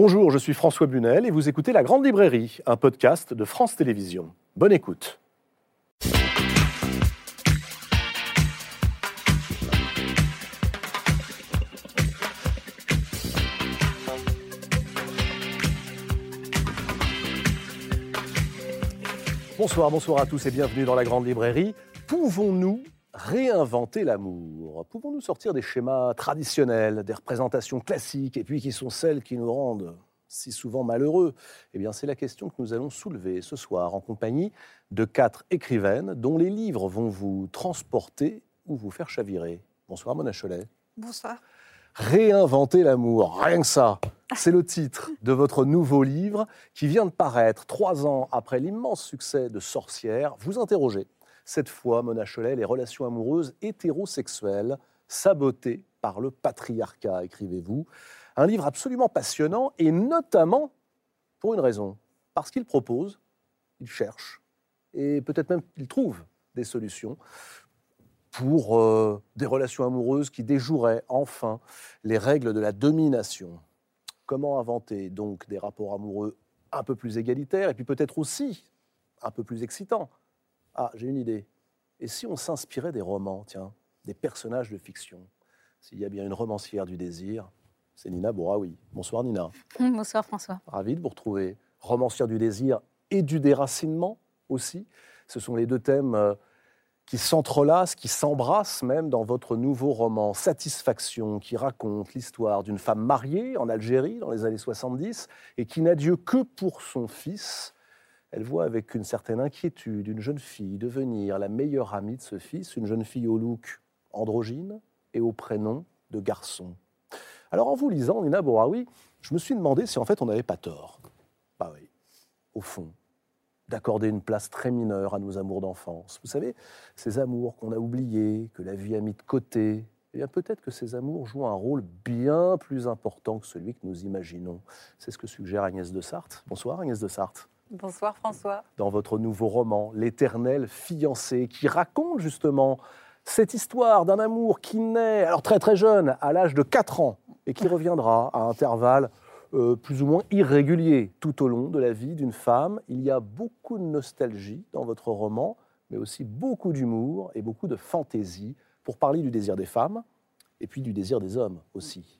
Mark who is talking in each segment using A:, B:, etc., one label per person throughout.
A: Bonjour, je suis François Bunel et vous écoutez La Grande Librairie, un podcast de France Télévisions. Bonne écoute. Bonsoir, bonsoir à tous et bienvenue dans la Grande Librairie. Pouvons-nous réinventer l'amour Pouvons-nous sortir des schémas traditionnels, des représentations classiques, et puis qui sont celles qui nous rendent si souvent malheureux? Eh bien, c'est la question que nous allons soulever ce soir en compagnie de quatre écrivaines dont les livres vont vous transporter ou vous faire chavirer. Bonsoir, Mona Cholet.
B: Bonsoir.
A: Réinventer l'amour, rien que ça. C'est le titre de votre nouveau livre qui vient de paraître trois ans après l'immense succès de Sorcière. Vous interrogez cette fois, Mona Cholet, les relations amoureuses hétérosexuelles sabotées par le patriarcat, écrivez-vous. Un livre absolument passionnant et notamment pour une raison, parce qu'il propose, il cherche et peut-être même qu'il trouve des solutions pour euh, des relations amoureuses qui déjoueraient enfin les règles de la domination. Comment inventer donc des rapports amoureux un peu plus égalitaires et puis peut-être aussi un peu plus excitants Ah, j'ai une idée. Et si on s'inspirait des romans, tiens, des personnages de fiction S'il y a bien une romancière du désir, c'est Nina Bouraoui. Bonsoir Nina.
B: Bonsoir François.
A: Ravi de vous retrouver. Romancière du désir et du déracinement aussi. Ce sont les deux thèmes euh, qui s'entrelacent, qui s'embrassent même dans votre nouveau roman Satisfaction, qui raconte l'histoire d'une femme mariée en Algérie dans les années 70 et qui n'a Dieu que pour son fils. Elle voit avec une certaine inquiétude une jeune fille devenir la meilleure amie de ce fils, une jeune fille au look androgyne et au prénom de garçon. Alors en vous lisant, Nina Boraoui, je me suis demandé si en fait on n'avait pas tort. Bah oui, au fond, d'accorder une place très mineure à nos amours d'enfance. Vous savez, ces amours qu'on a oubliés, que la vie a mis de côté, eh bien peut-être que ces amours jouent un rôle bien plus important que celui que nous imaginons. C'est ce que suggère Agnès de Sarthe. Bonsoir Agnès de Sarthe.
B: Bonsoir François.
A: Dans votre nouveau roman, L'éternel fiancé, qui raconte justement cette histoire d'un amour qui naît, alors très très jeune, à l'âge de 4 ans, et qui reviendra à intervalles euh, plus ou moins irrégulier tout au long de la vie d'une femme. Il y a beaucoup de nostalgie dans votre roman, mais aussi beaucoup d'humour et beaucoup de fantaisie pour parler du désir des femmes et puis du désir des hommes aussi.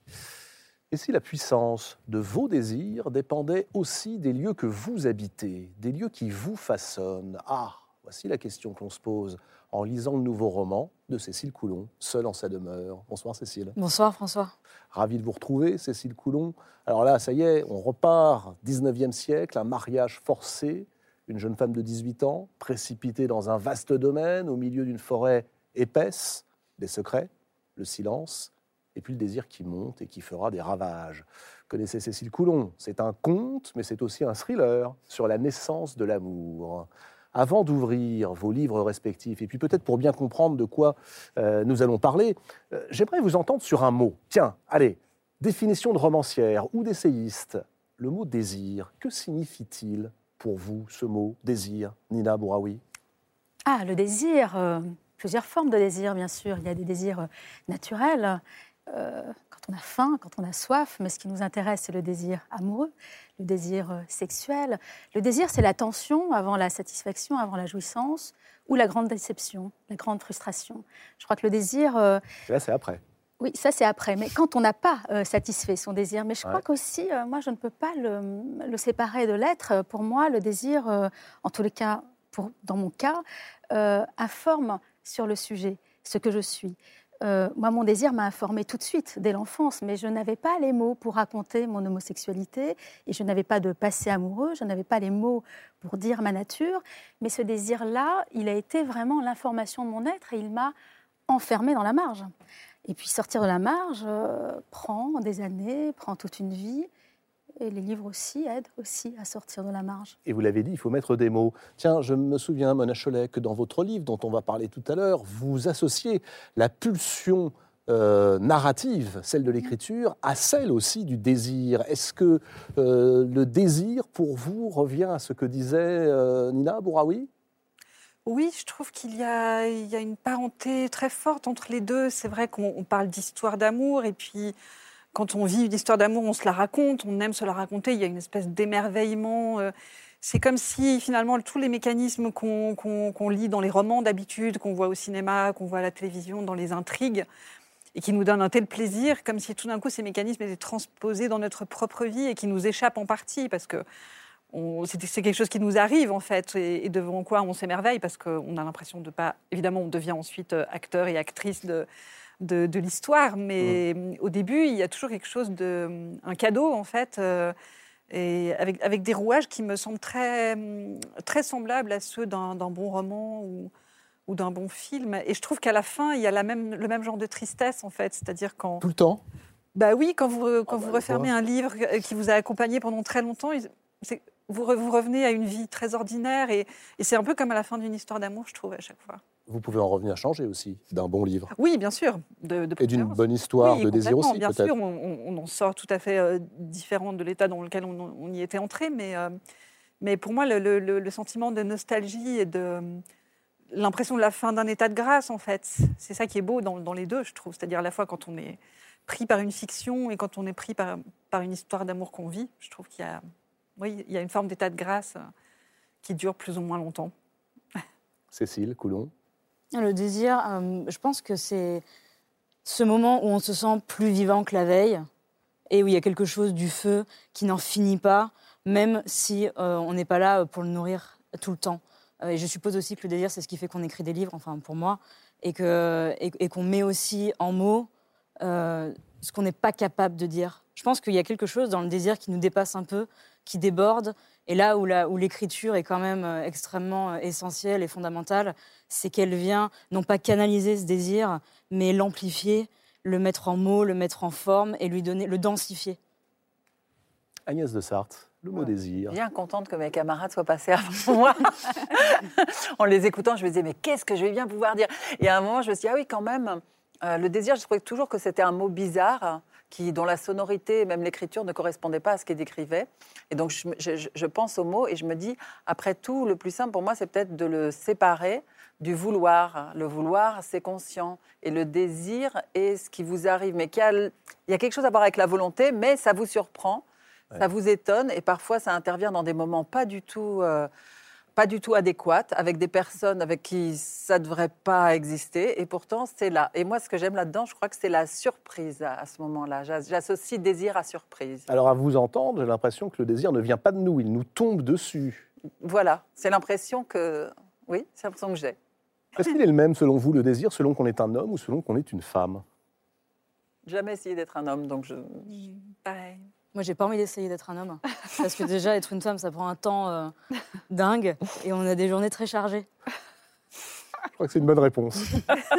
A: Et si la puissance de vos désirs dépendait aussi des lieux que vous habitez, des lieux qui vous façonnent? Ah, voici la question qu'on se pose en lisant le nouveau roman de Cécile Coulon, Seule en sa demeure. Bonsoir Cécile.
B: Bonsoir François.
A: Ravi de vous retrouver, Cécile Coulon. Alors là, ça y est, on repart, 19e siècle, un mariage forcé, une jeune femme de 18 ans, précipitée dans un vaste domaine, au milieu d'une forêt épaisse, des secrets, le silence, et puis le désir qui monte et qui fera des ravages. Vous connaissez Cécile Coulon, c'est un conte, mais c'est aussi un thriller sur la naissance de l'amour avant d'ouvrir vos livres respectifs, et puis peut-être pour bien comprendre de quoi euh, nous allons parler, euh, j'aimerais vous entendre sur un mot. Tiens, allez, définition de romancière ou d'essayiste. Le mot désir, que signifie-t-il pour vous, ce mot désir, Nina Bouraoui?
B: Ah, le désir, euh, plusieurs formes de désir, bien sûr. Il y a des désirs naturels, quand on a faim, quand on a soif, mais ce qui nous intéresse, c'est le désir amoureux le désir euh, sexuel. Le désir, c'est la tension avant la satisfaction, avant la jouissance, ou la grande déception, la grande frustration. Je crois que le désir...
A: Euh, là, c'est après.
B: Oui, ça c'est après. Mais quand on n'a pas euh, satisfait son désir, mais je crois qu'aussi, moi, je ne peux pas le, séparer de l'être. Pour moi, le désir, en tous les cas, pour, dans mon cas, informe sur le sujet ce que je suis. Euh, moi, mon désir m'a informé tout de suite, dès l'enfance, mais je n'avais pas les mots pour raconter mon homosexualité et je n'avais pas de passé amoureux, je n'avais pas les mots pour dire ma nature. Mais ce désir-là, il a été vraiment l'information de mon être et il m'a enfermé dans la marge. Et puis sortir de la marge euh, prend des années, prend toute une vie. Et les livres aussi aident aussi à sortir de la marge.
A: Et vous l'avez dit, il faut mettre des mots. Tiens, je me souviens, Mona Cholet, que dans votre livre, dont on va parler tout à l'heure, vous associez la pulsion euh, narrative, celle de l'écriture, à celle aussi du désir. Est-ce que euh, le désir, pour vous, revient à ce que disait euh, Nina Bouraoui?
C: Oui, je trouve qu'il y, a une parenté très forte entre les deux. C'est vrai qu'on parle d'histoire d'amour et puis quand on vit une histoire d'amour, on se la raconte, on aime se la raconter, il y a une espèce d'émerveillement. Euh, c'est comme si finalement tous les mécanismes qu'on lit dans les romans d'habitude, qu'on voit au cinéma, qu'on voit à la télévision, dans les intrigues, et qui nous donnent un tel plaisir, comme si tout d'un coup ces mécanismes étaient transposés dans notre propre vie et qui nous échappent en partie, parce que c'est quelque chose qui nous arrive en fait, et, devant quoi on s'émerveille, parce qu'on a l'impression de pas. Évidemment, on devient ensuite euh, acteur et actrice de, de, l'histoire, mais mmh. au début, il y a toujours quelque chose de. un cadeau en fait. Euh, et avec, avec, des rouages qui me semblent très, très semblables à ceux d'un bon roman ou, ou d'un bon film. Et je trouve qu'à la fin, il y a la même, le même genre de tristesse, en fait. C'est-à-dire quand...
A: Tout le temps?
C: Bah oui, quand vous, quand ah vous bah, refermez un livre qui vous a accompagné pendant très longtemps, vous, vous revenez à une vie très ordinaire. Et, et c'est un peu comme à la fin d'une histoire d'amour, je trouve, à chaque fois
A: vous pouvez en revenir changer aussi d'un bon livre.
C: Oui, bien sûr.
A: De, et d'une bonne histoire de désir aussi,
C: peut-être. Bien sûr, on, en sort tout à fait euh, différent de l'état dans lequel on, y était entré, mais, euh, mais pour moi, le, sentiment de nostalgie et de l'impression de la fin d'un état de grâce, en fait, c'est ça qui est beau dans, les deux, je trouve. C'est-à-dire à la fois quand on est pris par une fiction et quand on est pris par, par une histoire d'amour qu'on vit, je trouve qu'il y a, oui, il y a une forme d'état de grâce euh, qui dure plus ou moins longtemps.
A: Cécile Coulon
D: le désir, euh, je pense que c'est ce moment où on se sent plus vivant que la veille et où il y a quelque chose du feu qui n'en finit pas, même si euh, on n'est pas là pour le nourrir tout le temps. Euh, et je suppose aussi que le désir, c'est ce qui fait qu'on écrit des livres, enfin pour moi, et, qu'on met aussi en mots ce qu'on n'est pas capable de dire. Je pense qu'il y a quelque chose dans le désir qui nous dépasse un peu, qui déborde. Et là où, où l'écriture est quand même extrêmement essentielle et fondamentale, c'est qu'elle vient non pas canaliser ce désir, mais l'amplifier, le mettre en mots, le mettre en forme et lui donner, le densifier.
A: Agnès de Sarthe, le mot désir.
E: Bien contente que mes camarades soient passés avant moi. en les écoutant, je me disais, mais qu'est-ce que je vais bien pouvoir dire? Et à un moment, je me suis dit, ah oui, quand même, euh, le désir, je trouvais toujours que c'était un mot bizarre. Qui, dont la sonorité, même l'écriture, ne correspondait pas à ce qu'il décrivait. Et donc, je, je, pense au mot et je me dis, après tout, le plus simple pour moi, c'est peut-être de le séparer du vouloir. Le vouloir, c'est conscient. Et le désir est ce qui vous arrive. Mais il y a quelque chose à voir avec la volonté, mais ça vous surprend, ça vous étonne. Et parfois, ça intervient dans des moments pas du tout. Euh, pas du tout adéquats, avec des personnes avec qui ça ne devrait pas exister, et pourtant c'est là. Et moi, ce que j'aime là-dedans, je crois que c'est la surprise à, ce moment-là. J'associe désir à surprise.
A: Alors à vous entendre, j'ai l'impression que le désir ne vient pas de nous, il nous tombe dessus.
E: Voilà, c'est l'impression que... Oui, c'est l'impression que j'ai.
A: Est-ce qu'il est le même, selon vous, le désir, selon qu'on est un homme ou selon qu'on est une femme?
E: Jamais essayé d'être un homme, donc je.
D: Pareil. Moi, j'ai pas envie d'essayer d'être un homme. Parce que déjà, être une femme, ça prend un temps euh, dingue. Et on a des journées très chargées.
A: Je crois que c'est une bonne réponse.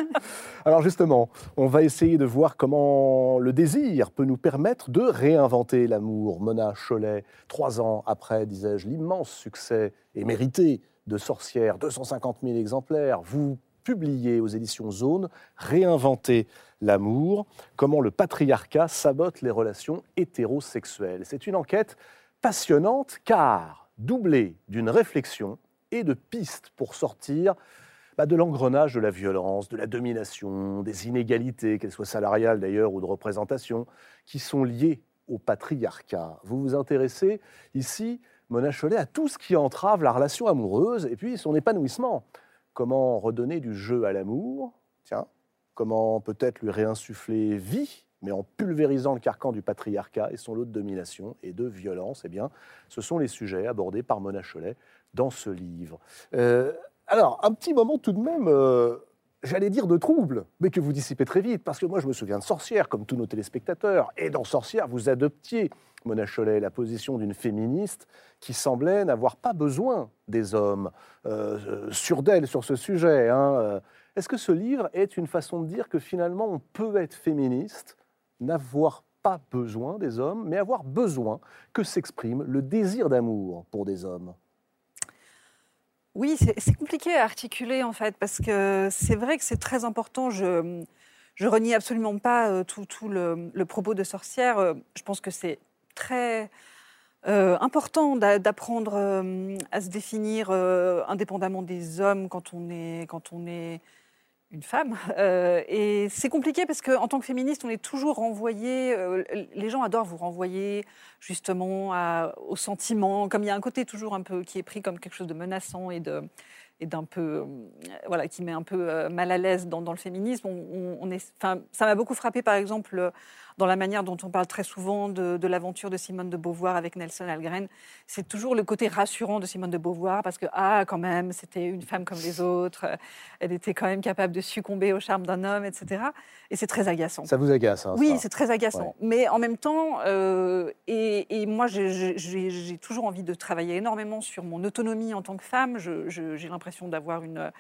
A: Alors justement, on va essayer de voir comment le désir peut nous permettre de réinventer l'amour. Mona Cholet, trois ans après, disais-je, l'immense succès et mérité de sorcières, 250 000 exemplaires. Vous publiez aux éditions Zone Réinventer l'amour, comment le patriarcat sabote les relations hétérosexuelles. C'est une enquête passionnante car doublée d'une réflexion et de pistes pour sortir bah, de l'engrenage de la violence, de la domination, des inégalités, qu'elles soient salariales d'ailleurs ou de représentation, qui sont liées au patriarcat. Vous vous intéressez ici Mona Cholet à tout ce qui entrave la relation amoureuse et puis son épanouissement. Comment redonner du jeu à l'amour Tiens, comment peut-être lui réinsuffler vie mais en pulvérisant le carcan du patriarcat et son lot de domination et de violence, eh bien, ce sont les sujets abordés par Mona Cholet dans ce livre. Euh, alors, un petit moment tout de même, euh, j'allais dire de trouble, mais que vous dissipez très vite, parce que moi je me souviens de Sorcière, comme tous nos téléspectateurs, et dans Sorcière, vous adoptiez Mona Cholet, la position d'une féministe qui semblait n'avoir pas besoin des hommes, euh, sûre d'elle sur ce sujet. Hein. Est-ce que ce livre est une façon de dire que finalement on peut être féministe, n'avoir pas besoin des hommes, mais avoir besoin que s'exprime le désir d'amour pour des hommes?
C: Oui, c'est compliqué à articuler en fait, parce que c'est vrai que c'est très important. Je, je renie absolument pas euh, tout, tout le, propos de sorcière. Euh, je pense que c'est très euh, important d'apprendre à se définir indépendamment des hommes quand on est, quand on est une femme. Euh, et c'est compliqué parce qu'en tant que féministe, on est toujours renvoyé. euh, les gens adorent vous renvoyer justement à- au sentiment. Comme il y a un côté toujours un peu qui est pris comme quelque chose de menaçant et de et d'un peu euh, voilà qui met un peu mal à l'aise dans, le féminisme. On, ça m'a beaucoup frappé par exemple dans la manière dont on parle très souvent de, de l'aventure de Simone de Beauvoir avec Nelson Algren. C'est toujours le côté rassurant de Simone de Beauvoir parce que ah quand même c'était une femme comme les autres. Elle était quand même capable de succomber au charme d'un homme, etc. Et c'est très agaçant.
A: Ça vous agace, hein,
C: Oui, c'est très agaçant. Mais en même temps, euh, et, et moi, j'ai- toujours envie de travailler énormément sur mon autonomie en tant que femme. J'ai l'impression d'avoir une,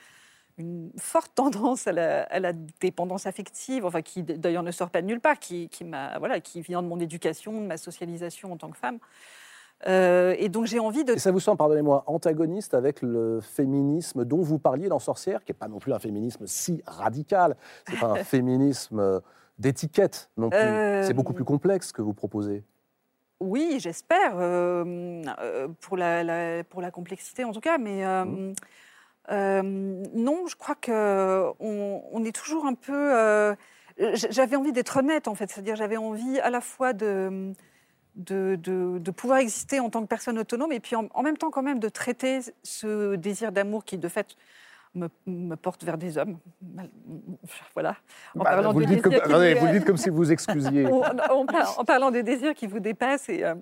C: une forte tendance à la, à la dépendance affective, enfin qui d'ailleurs ne sort pas de nulle part, qui, qui, m'a- voilà, qui vient de mon éducation, de ma socialisation en tant que femme. Euh, et donc j'ai envie de...
A: Et ça vous semble, pardonnez-moi, antagoniste avec le féminisme dont vous parliez dans Sorcière, qui n'est pas non plus un féminisme si radical. C'est pas un féminisme euh, d'étiquette non plus.
C: Euh,
A: C'est beaucoup plus complexe que vous proposez.
C: Oui, j'espère, euh, euh, pour, la, la- pour la complexité en tout cas, mais euh,
A: Mmh.
C: Euh, non, je crois qu'on on est toujours un peu... euh, j'avais envie d'être honnête en fait, c'est-à-dire j'avais envie à la fois de, de, de- de pouvoir exister en tant que personne autonome et puis en, en même temps quand même de traiter ce désir d'amour qui de fait me, me porte vers des hommes. Voilà. En
A: Bah,
C: parlant
A: vous, le dites comme,
C: qui vous-
A: vous le dites comme si vous excusiez.
C: en, en par- en parlant des désirs qui vous dépassent. Et, euh,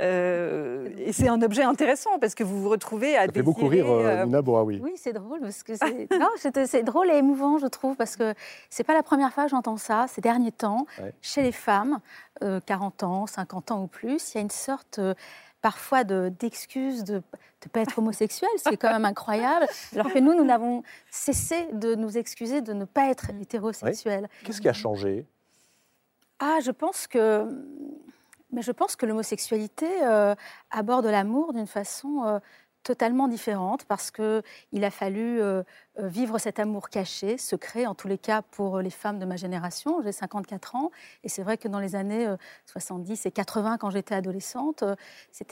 C: euh, et c'est un objet intéressant parce que vous vous retrouvez à
A: Ça fait beaucoup
C: désirer,
A: rire, euh,
C: euh,
A: Nina Bouraoui.
B: Oui, c'est drôle parce que c'est non, c'est drôle et émouvant, je trouve, parce que c'est pas la première fois que j'entends ça ces derniers temps
A: Ouais.
B: chez les femmes, euh, 40 ans, 50 ans ou plus, il y a une sorte euh, parfois de- d'excuse de ne pas être homosexuel, c'est quand même incroyable. Alors que nous, nous n'avons cessé de nous excuser de ne pas être hétérosexuel.
A: Qu'est-ce qui a changé?
B: Ah, je pense que, mais je pense que l'homosexualité euh, aborde l'amour d'une façon euh, totalement différente parce que il a fallu euh, vivre cet amour caché, secret, en tous les cas pour les femmes de ma génération. J'ai 54 ans et c'est vrai que dans les années euh, 70 et 80, quand j'étais adolescente,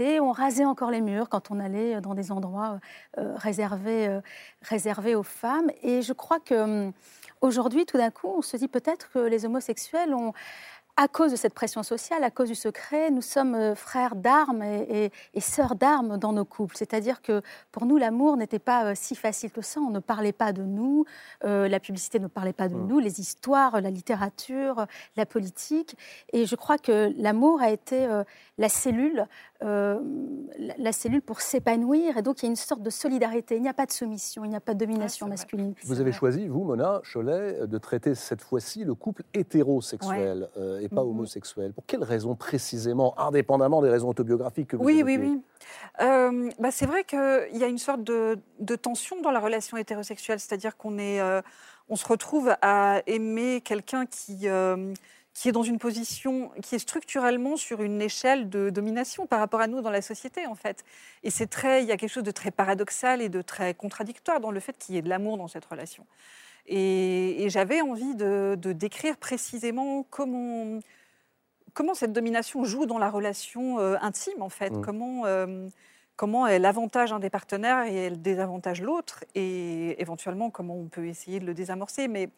B: on rasait encore les murs quand on allait dans des endroits réservés, réservés aux femmes. Et je crois que hum, aujourd'hui, tout d'un coup, on se dit peut-être que les homosexuels ont à cause de cette pression sociale, à cause du secret, nous sommes euh, frères d'armes et, et- et sœurs d'armes dans nos couples. C'est-à-dire que pour nous, l'amour n'était pas euh, si facile que ça. On ne parlait pas de nous, euh, la publicité ne parlait pas de nous, les histoires, la littérature, la politique. Et je crois que l'amour a été euh, la cellule, euh, la, la cellule pour s'épanouir. Et donc il y a une sorte de solidarité. Il n'y a pas de soumission, il n'y a pas de domination
C: Ah,
B: masculine.
A: Vous avez choisi, vous, Mona Cholet, de traiter cette fois-ci le couple hétérosexuel euh, pas
C: Mhm.
A: homosexuel. Pour quelles raisons précisément, indépendamment des raisons autobiographiques que vous
C: Oui, oui, oui. Euh, bah, c'est vrai qu'il y a une sorte de, de tension dans la relation hétérosexuelle, c'est-à-dire qu'on est, euh, on se retrouve à aimer quelqu'un qui, euh, qui est dans une position, qui est structurellement sur une échelle de domination par rapport à nous dans la société, en fait. Et c'est très, il y a quelque chose de très paradoxal et de très contradictoire dans le fait qu'il y ait de l'amour dans cette relation. Et, et j'avais envie de, de décrire précisément comment, comment cette domination joue dans la relation euh, intime, en fait.
A: Mm.
C: Comment, euh, comment elle avantage un des partenaires et elle désavantage l'autre, et éventuellement comment on peut essayer de le désamorcer. Mais,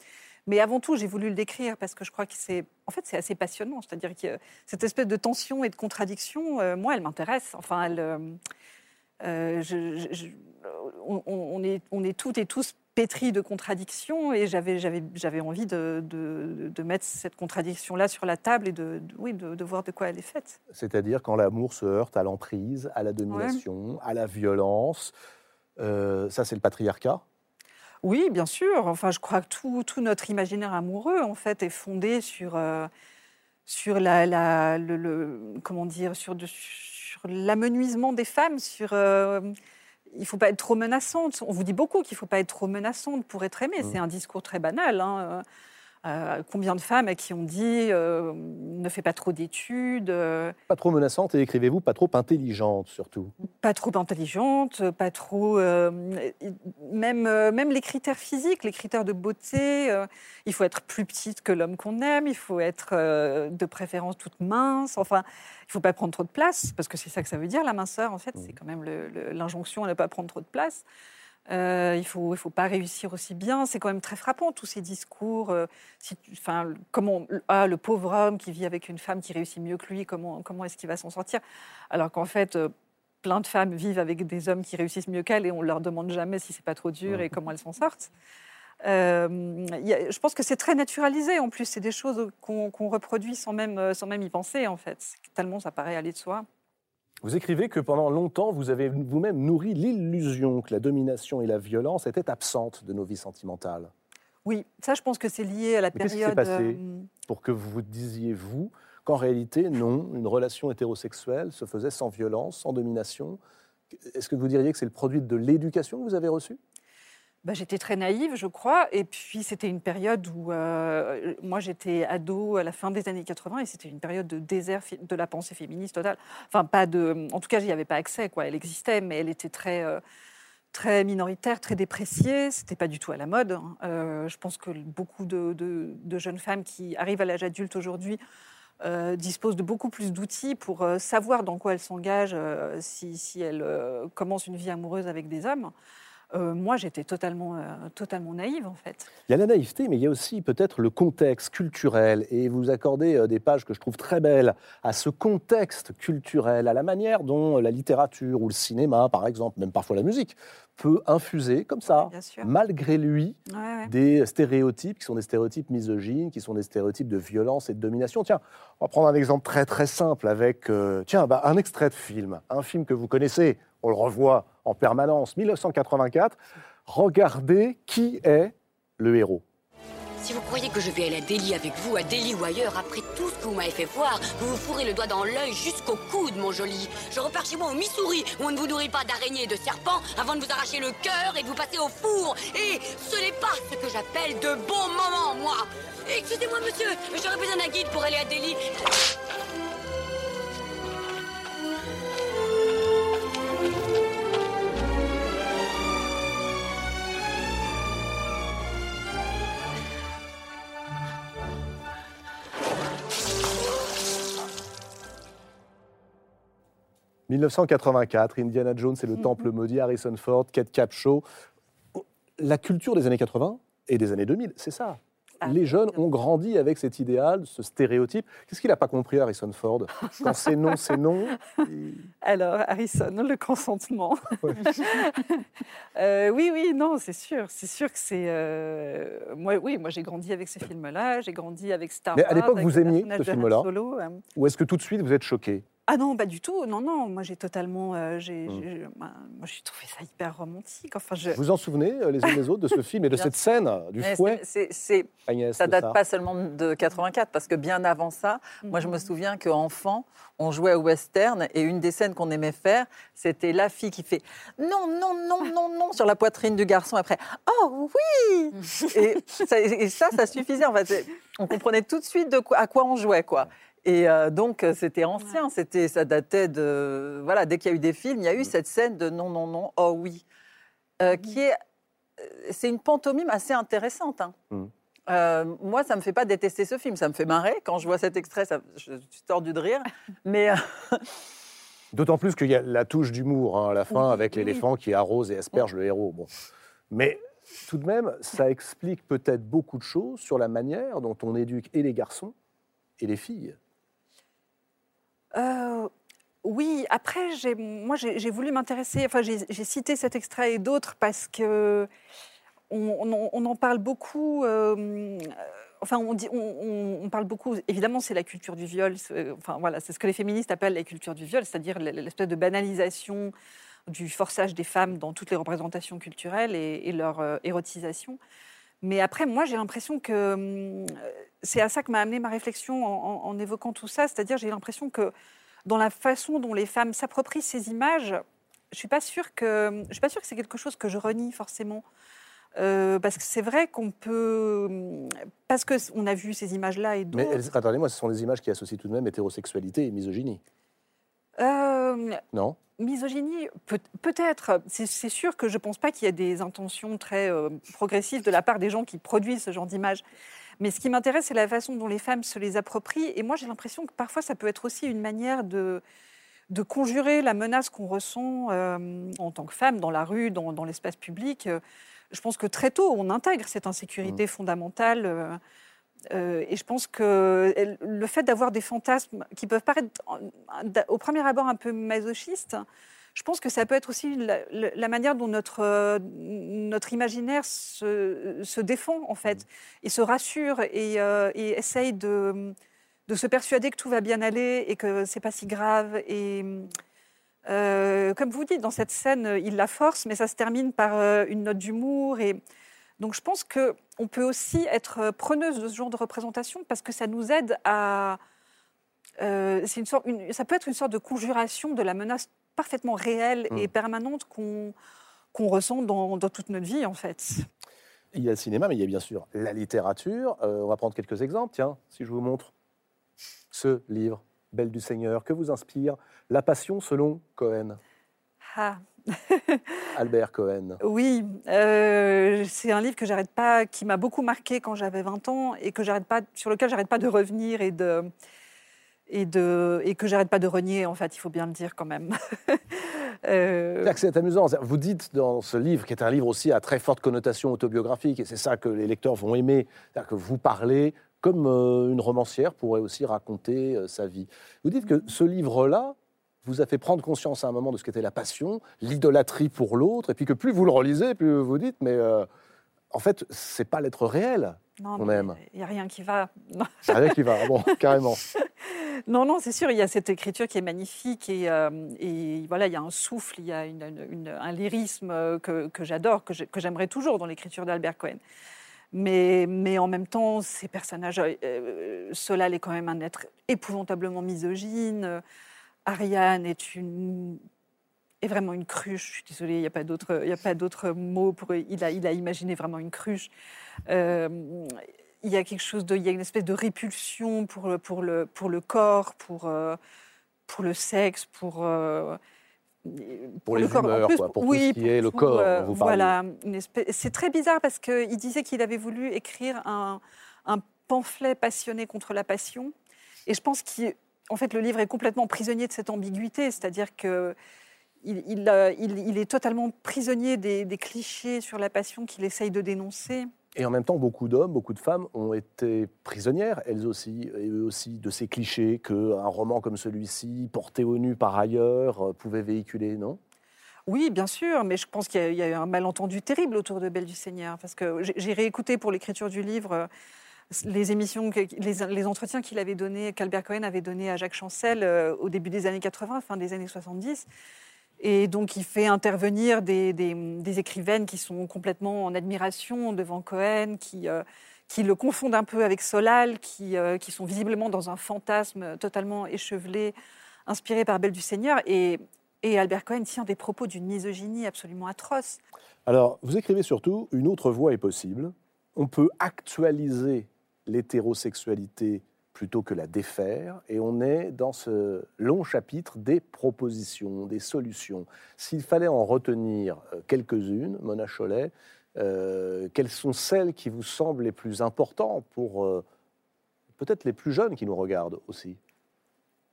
C: mais avant tout, j'ai voulu le décrire parce que je crois que c'est, en fait, c'est assez passionnant. C'est-à-dire que cette espèce de tension et de contradiction, euh, moi, elle m'intéresse. Enfin, elle, euh, je- je- je- on, on- on est, on est toutes et tous pétris de contradictions et j'avais, envie de, de- de mettre cette contradiction-là sur la table et de, oui, de, voir de quoi elle est faite.
A: C'est-à-dire quand l'amour se heurte à l'emprise, à la domination, à la violence. Euh, ça, c'est le patriarcat?
C: Oui, bien sûr. Enfin, je crois que tout, tout notre imaginaire amoureux, en fait, est fondé sur, euh, sur la, la- le, le- comment dire, sur, sur l'amenuisement des femmes, sur euh, il faut pas être trop menaçante. On vous dit beaucoup qu'il faut pas être trop menaçante pour être aimée.
A: Mhm.
C: C'est un discours très banal. hein. Euh, combien de femmes à qui on dit euh, ne fais pas trop d'études, euh,
A: Pas trop menaçante et écrivez-vous pas trop intelligente surtout.
C: pas trop intelligente, pas trop. même, même les critères physiques, les critères de beauté, il faut être plus petite que l'homme qu'on aime, il faut être de préférence toute mince, enfin, il faut pas prendre trop de place, parce que c'est ça que ça veut dire la minceur, en fait, c'est quand même l'injonction à ne pas prendre trop de place. Euh, il ne faut, il faut pas réussir aussi bien. C'est quand même très frappant, tous ces discours. euh, si tu- enfin, comment, ah, le pauvre homme qui vit avec une femme qui réussit mieux que lui, comment, comment est-ce qu'il va s'en sortir? Alors qu'en fait, euh, plein de femmes vivent avec des hommes qui réussissent mieux qu'elles et on ne leur demande jamais si c'est pas trop dur et comment elles s'en sortent. Euh, a- je pense que c'est très naturalisé en plus. C'est des choses qu'on reproduit sans même, sans même y penser en fait. Tellement ça paraît aller de soi.
A: Vous écrivez que pendant longtemps, vous avez vous-même nourri l'illusion que la domination et la violence étaient absentes de nos vies sentimentales.
C: Oui, ça je pense que c'est lié à la
A: Mais qu'est-ce qui s'est
C: période.
A: passé
C: euh,
A: Pour que vous vous disiez, vous, qu'en réalité, non, une relation hétérosexuelle se faisait sans violence, sans domination? Est-ce que vous diriez que c'est le produit de l'éducation que vous avez reçue?
C: Bah, j'étais très naïve, je crois. Et puis, c'était une période où euh, moi, j'étais ado à la fin des années 80 et c'était une période de désert de la pensée féministe totale. Enfin, pas de. En tout cas, j'y avais pas accès, quoi. Elle existait, mais elle était très. euh, très minoritaire, très dépréciée, c'était pas du tout à la mode. hein. Euh, je pense que beaucoup de, jeunes femmes qui arrivent à l'âge adulte aujourd'hui disposent de beaucoup plus d'outils pour savoir dans quoi elles s'engagent si, elles commencent une vie amoureuse avec des hommes. Euh, moi, j'étais totalement, euh, totalement naïve, en fait.
A: Il y a la naïveté, mais il y a aussi peut-être le contexte culturel. Et vous accordez euh, des pages que je trouve très belles à ce contexte culturel, à la manière dont la littérature ou le cinéma, par exemple, même parfois la musique, peut infuser comme ça, malgré lui,
C: Ouais, ouais.
A: des stéréotypes qui sont des stéréotypes misogynes, qui sont des stéréotypes de violence et de domination. Tiens, on va prendre un exemple très très simple avec euh, tiens, bah, un extrait de film, un film que vous connaissez, on le revoit en permanence, 1984. Regardez qui est le héros.
F: Si vous croyez que je vais aller à Delhi avec vous, à Delhi ou ailleurs, après tout ce que vous m'avez fait voir, vous vous fourrez le doigt dans l'œil jusqu'au coude, mon joli. Je repars chez moi au Missouri, où on ne vous nourrit pas d'araignées et de serpents avant de vous arracher le cœur et de vous passer au four. Et ce n'est pas ce que j'appelle de bons moments, moi. Excusez-moi, monsieur, j'aurais besoin d'un guide pour aller à Delhi.
A: « 1984, Indiana Jones et le
C: Mhm.
A: Temple maudit, Harrison Ford, Kate Capshaw. La culture des années 80 et des années 2000, c'est ça.
C: Ah,
A: Les jeunes ont grandi avec cet idéal, ce stéréotype. Qu'est-ce qu'il n'a pas compris, Harrison Ford? Quand c'est non, c'est non. Et-
C: Alors, Harrison, le consentement.
A: Ouais.
C: Euh, oui, oui, non, c'est sûr. C'est sûr que c'est. euh, Moi, oui, moi, j'ai grandi avec ces films-là. J'ai grandi avec Star
A: Mais
C: Wars.
A: à l'époque, vous aimiez ce film-là?
C: Euh.
A: Ou est-ce que tout de suite vous êtes choqué?
C: Ah non, pas du tout. Non, non. Moi, j'ai totalement. euh, j'ai,
A: Mm.
C: j'ai- bah, moi, j'ai trouvé ça hyper romantique. Enfin, je.
A: Vous en souvenez, euh, les uns les autres, de ce film et de cette scène du
E: Mais
A: fouet
E: c'est- c'est-
A: Agnès
E: ça date pas seulement de 84, parce que bien avant ça, moi je me souviens qu'enfant, on jouait au western et une des scènes qu'on aimait faire, c'était la fille qui fait non, non, non, non, non sur la poitrine du garçon après oh oui et ça, et ça, ça suffisait en fait. On comprenait tout de suite de quoi, à quoi on jouait quoi. Et euh, donc euh, c'était ancien, c'était ça datait de voilà dès qu'il y a eu des films, il y a eu cette scène de non, non, non, oh oui, euh, qui est c'est une pantomime assez intéressante. hein. Euh, moi, ça me fait pas détester ce film, ça me fait marrer. Quand je vois cet extrait, ça, je suis tordue de rire. Mais euh,
A: D'autant plus qu'il y a la touche d'humour hein, à la fin
C: Oui,
A: avec
C: oui.
A: l'éléphant qui arrose et asperge le héros. Bon. Mais tout de même, ça explique peut-être beaucoup de choses sur la manière dont on éduque et les garçons et les filles.
C: Euh, oui, après, moi, j'ai voulu m'intéresser. Enfin, j'ai cité cet extrait et d'autres parce que on, en parle beaucoup. euh, enfin, on, dit, on, parle beaucoup. Évidemment, c'est la culture du viol. Enfin, voilà, c'est ce que les féministes appellent la culture du viol, c'est-à-dire l'espèce de banalisation du forçage des femmes dans toutes les représentations culturelles et, et leur euh, érotisation. Mais après, moi, j'ai l'impression que hum, c'est à ça que m'a amené ma réflexion en, en- en évoquant tout ça. C'est-à-dire, j'ai l'impression que dans la façon dont les femmes s'approprient ces images, je suis pas sûre que je suis pas sûre que c'est quelque chose que je renie forcément. Euh, parce que c'est vrai qu'on peut, parce que on a vu ces images-là et
A: Mais
C: d'autres.
A: elles- attendez-moi, ce sont des images qui associent tout de même hétérosexualité et misogynie.
C: Euh,
A: Non
C: Misogynie, peut- peut-être. C'est sûr que je ne pense pas qu'il y ait des intentions très euh, progressives de la part des gens qui produisent ce genre d'images. Mais ce qui m'intéresse, c'est la façon dont les femmes se les approprient. Et moi, j'ai l'impression que parfois, ça peut être aussi une manière de, de conjurer la menace qu'on ressent euh, en tant que femme dans la rue, dans, dans l'espace public. Euh, je pense que très tôt, on intègre cette insécurité fondamentale. euh, euh, et je pense que le fait d'avoir des fantasmes qui peuvent paraître euh, au premier abord un peu masochistes, je pense que ça peut être aussi la, manière dont notre, euh, notre imaginaire se, se défend, en fait, et se rassure et, euh, et essaye de, de se persuader que tout va bien aller et que c'est pas si grave. Et euh, comme vous dites, dans cette scène, il la force, mais ça se termine par une note d'humour. Et donc, je pense que on peut aussi être preneuse de ce genre de représentation parce que ça nous aide à. euh, une sorte, une- ça peut être une sorte de conjuration de la menace parfaitement réelle et permanente qu'on qu'on ressent dans, dans toute notre vie, en fait.
A: Il y a le cinéma, mais il y a bien sûr la littérature. Euh, on va prendre quelques exemples. Tiens, si je vous montre ce livre, Belle du Seigneur, que vous inspire La Passion selon Cohen,
C: Ah,
A: Albert Cohen.
C: Oui, euh, c'est un livre que j'arrête pas, qui m'a beaucoup marqué quand j'avais 20 ans et que j'arrête pas, sur lequel j'arrête pas de revenir et de et de et que j'arrête pas de renier. En fait, il faut bien le dire quand même. Euh,
A: C'est amusant. Vous dites dans ce livre, qui est un livre aussi à très forte connotation autobiographique, et c'est ça que les lecteurs vont aimer, c'est-à-dire que vous parlez comme euh, une romancière pourrait aussi raconter euh, sa vie. Vous dites que ce livre-là vous a fait prendre conscience à un moment de ce qu'était la passion, l'idolâtrie pour l'autre, et puis que plus vous le relisez, plus vous dites, mais euh, en fait, c'est pas l'être réel.
C: non,
A: on
C: mais
A: aime.
C: Il y a rien qui va.
A: C'est rien qui va, bon, carrément.
C: Non, non, c'est sûr, il y a cette écriture qui est magnifique et, euh, et voilà, il y a un souffle, il y a une- une- une- un lyrisme euh, que, j'adore, que j'ai- que j'aimerais toujours dans l'écriture d'Albert Cohen. Mais, mais en même temps, ces personnages, euh, Solal est quand même un être épouvantablement misogyne. Ariane est une est vraiment une cruche. Je suis désolée, il n'y a pas d'autre, il y a pas d'autre mot pour. Il a, il a imaginé vraiment une cruche. Euh, il y a quelque chose de, il y a une espèce de répulsion pour le, pour le, pour le corps, pour, euh, pour le sexe, pour. euh,
A: Pour les
C: le corps.
A: Humeurs,
C: plus,
A: quoi, pour tout
C: oui,
A: ce qui est le
C: tout,
A: corps,
C: euh,
A: vous
C: voilà, une espèce- c'est très bizarre parce qu'il disait qu'il avait voulu écrire un, un pamphlet passionné contre la passion. Et je pense qu'en fait, le livre est complètement prisonnier de cette ambiguïté, c'est-à-dire que il, il, euh, il- il est totalement prisonnier des, des clichés sur la passion qu'il essaye de dénoncer.
A: Et en même temps, beaucoup d'hommes, beaucoup de femmes ont été prisonnières, elles aussi, et eux aussi, de ces clichés qu'un roman comme celui-ci, porté au nu par ailleurs, euh, pouvait véhiculer, non?
C: Oui, bien sûr, mais je pense qu'il y, a- eu un malentendu terrible autour de Belle du Seigneur, parce que j'ai- j'ai réécouté pour l'écriture du livre euh, les émissions, les, entretiens qu'il avait donnés, qu'Albert Cohen avait donnés à Jacques Chancel euh, au début des années 80, fin des années 70. Et donc, il fait intervenir des, écrivaines qui sont complètement en admiration devant Cohen, qui, euh, le confondent un peu avec Solal, qui, euh, qui sont visiblement dans un fantasme totalement échevelé, inspiré par Belle du Seigneur. Et, et Albert Cohen tient des propos d'une misogynie absolument atroce.
A: Alors, vous écrivez surtout Une autre voie est possible. On peut actualiser l'hétérosexualité plutôt que la défaire, et on est dans ce long chapitre des propositions, des solutions. S'il fallait en retenir euh, quelques-unes, Mona Cholet, euh, quelles sont celles qui vous semblent les plus importantes pour euh, peut-être les plus jeunes qui nous regardent aussi?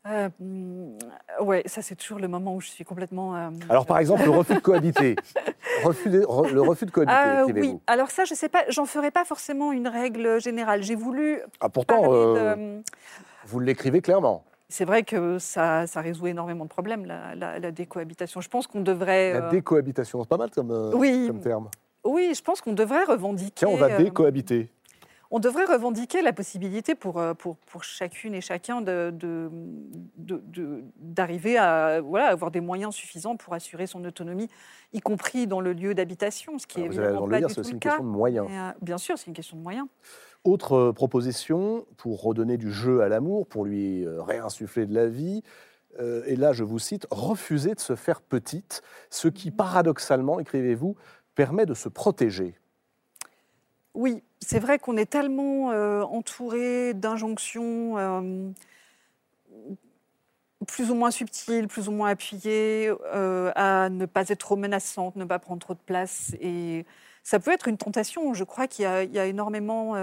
C: Euh, mm, ouais, ça c'est toujours le moment où je suis complètement. euh,
A: Alors, par exemple, le refus de cohabiter. Refus de- re- le refus de cohabiter,
C: Ah, oui, alors ça, je sais pas, j'en ferai pas forcément une règle générale. J'ai voulu
A: Ah, pourtant, euh,
C: de-
A: vous l'écrivez clairement.
C: C'est vrai que ça, ça résout énormément de problèmes, la, la- la décohabitation. Je pense qu'on devrait.
A: La
C: euh,
A: décohabitation, c'est pas mal comme, euh,
C: Oui.
A: comme terme.
C: Oui, je pense qu'on devrait revendiquer.
A: Tiens, on va
C: euh,
A: décohabiter.
C: On devrait revendiquer la possibilité pour, euh, pour, pour chacune et chacun de, de- de- de- d'arriver à voilà, avoir des moyens suffisants pour assurer son autonomie, y compris dans le lieu d'habitation, ce qui est
A: Alors, vous allez
C: évidemment
A: le
C: pas
A: dire,
C: du
A: c'est aussi
C: le
A: une question de moyens.
C: Euh, bien sûr, c'est une question de moyens.
A: Autre euh, proposition pour redonner du jeu à l'amour, pour lui réinsuffler de la vie. euh, et là, je vous cite, refuser de se faire petite, ce qui paradoxalement, écrivez-vous, permet de se protéger.
C: Oui, c'est vrai qu'on est tellement euh, entouré d'injonctions euh, plus ou moins subtiles, plus ou moins appuyées, euh, à ne pas être trop menaçante, ne pas prendre trop de place. Et ça peut être une tentation. Je crois qu'il y, a- il y a énormément.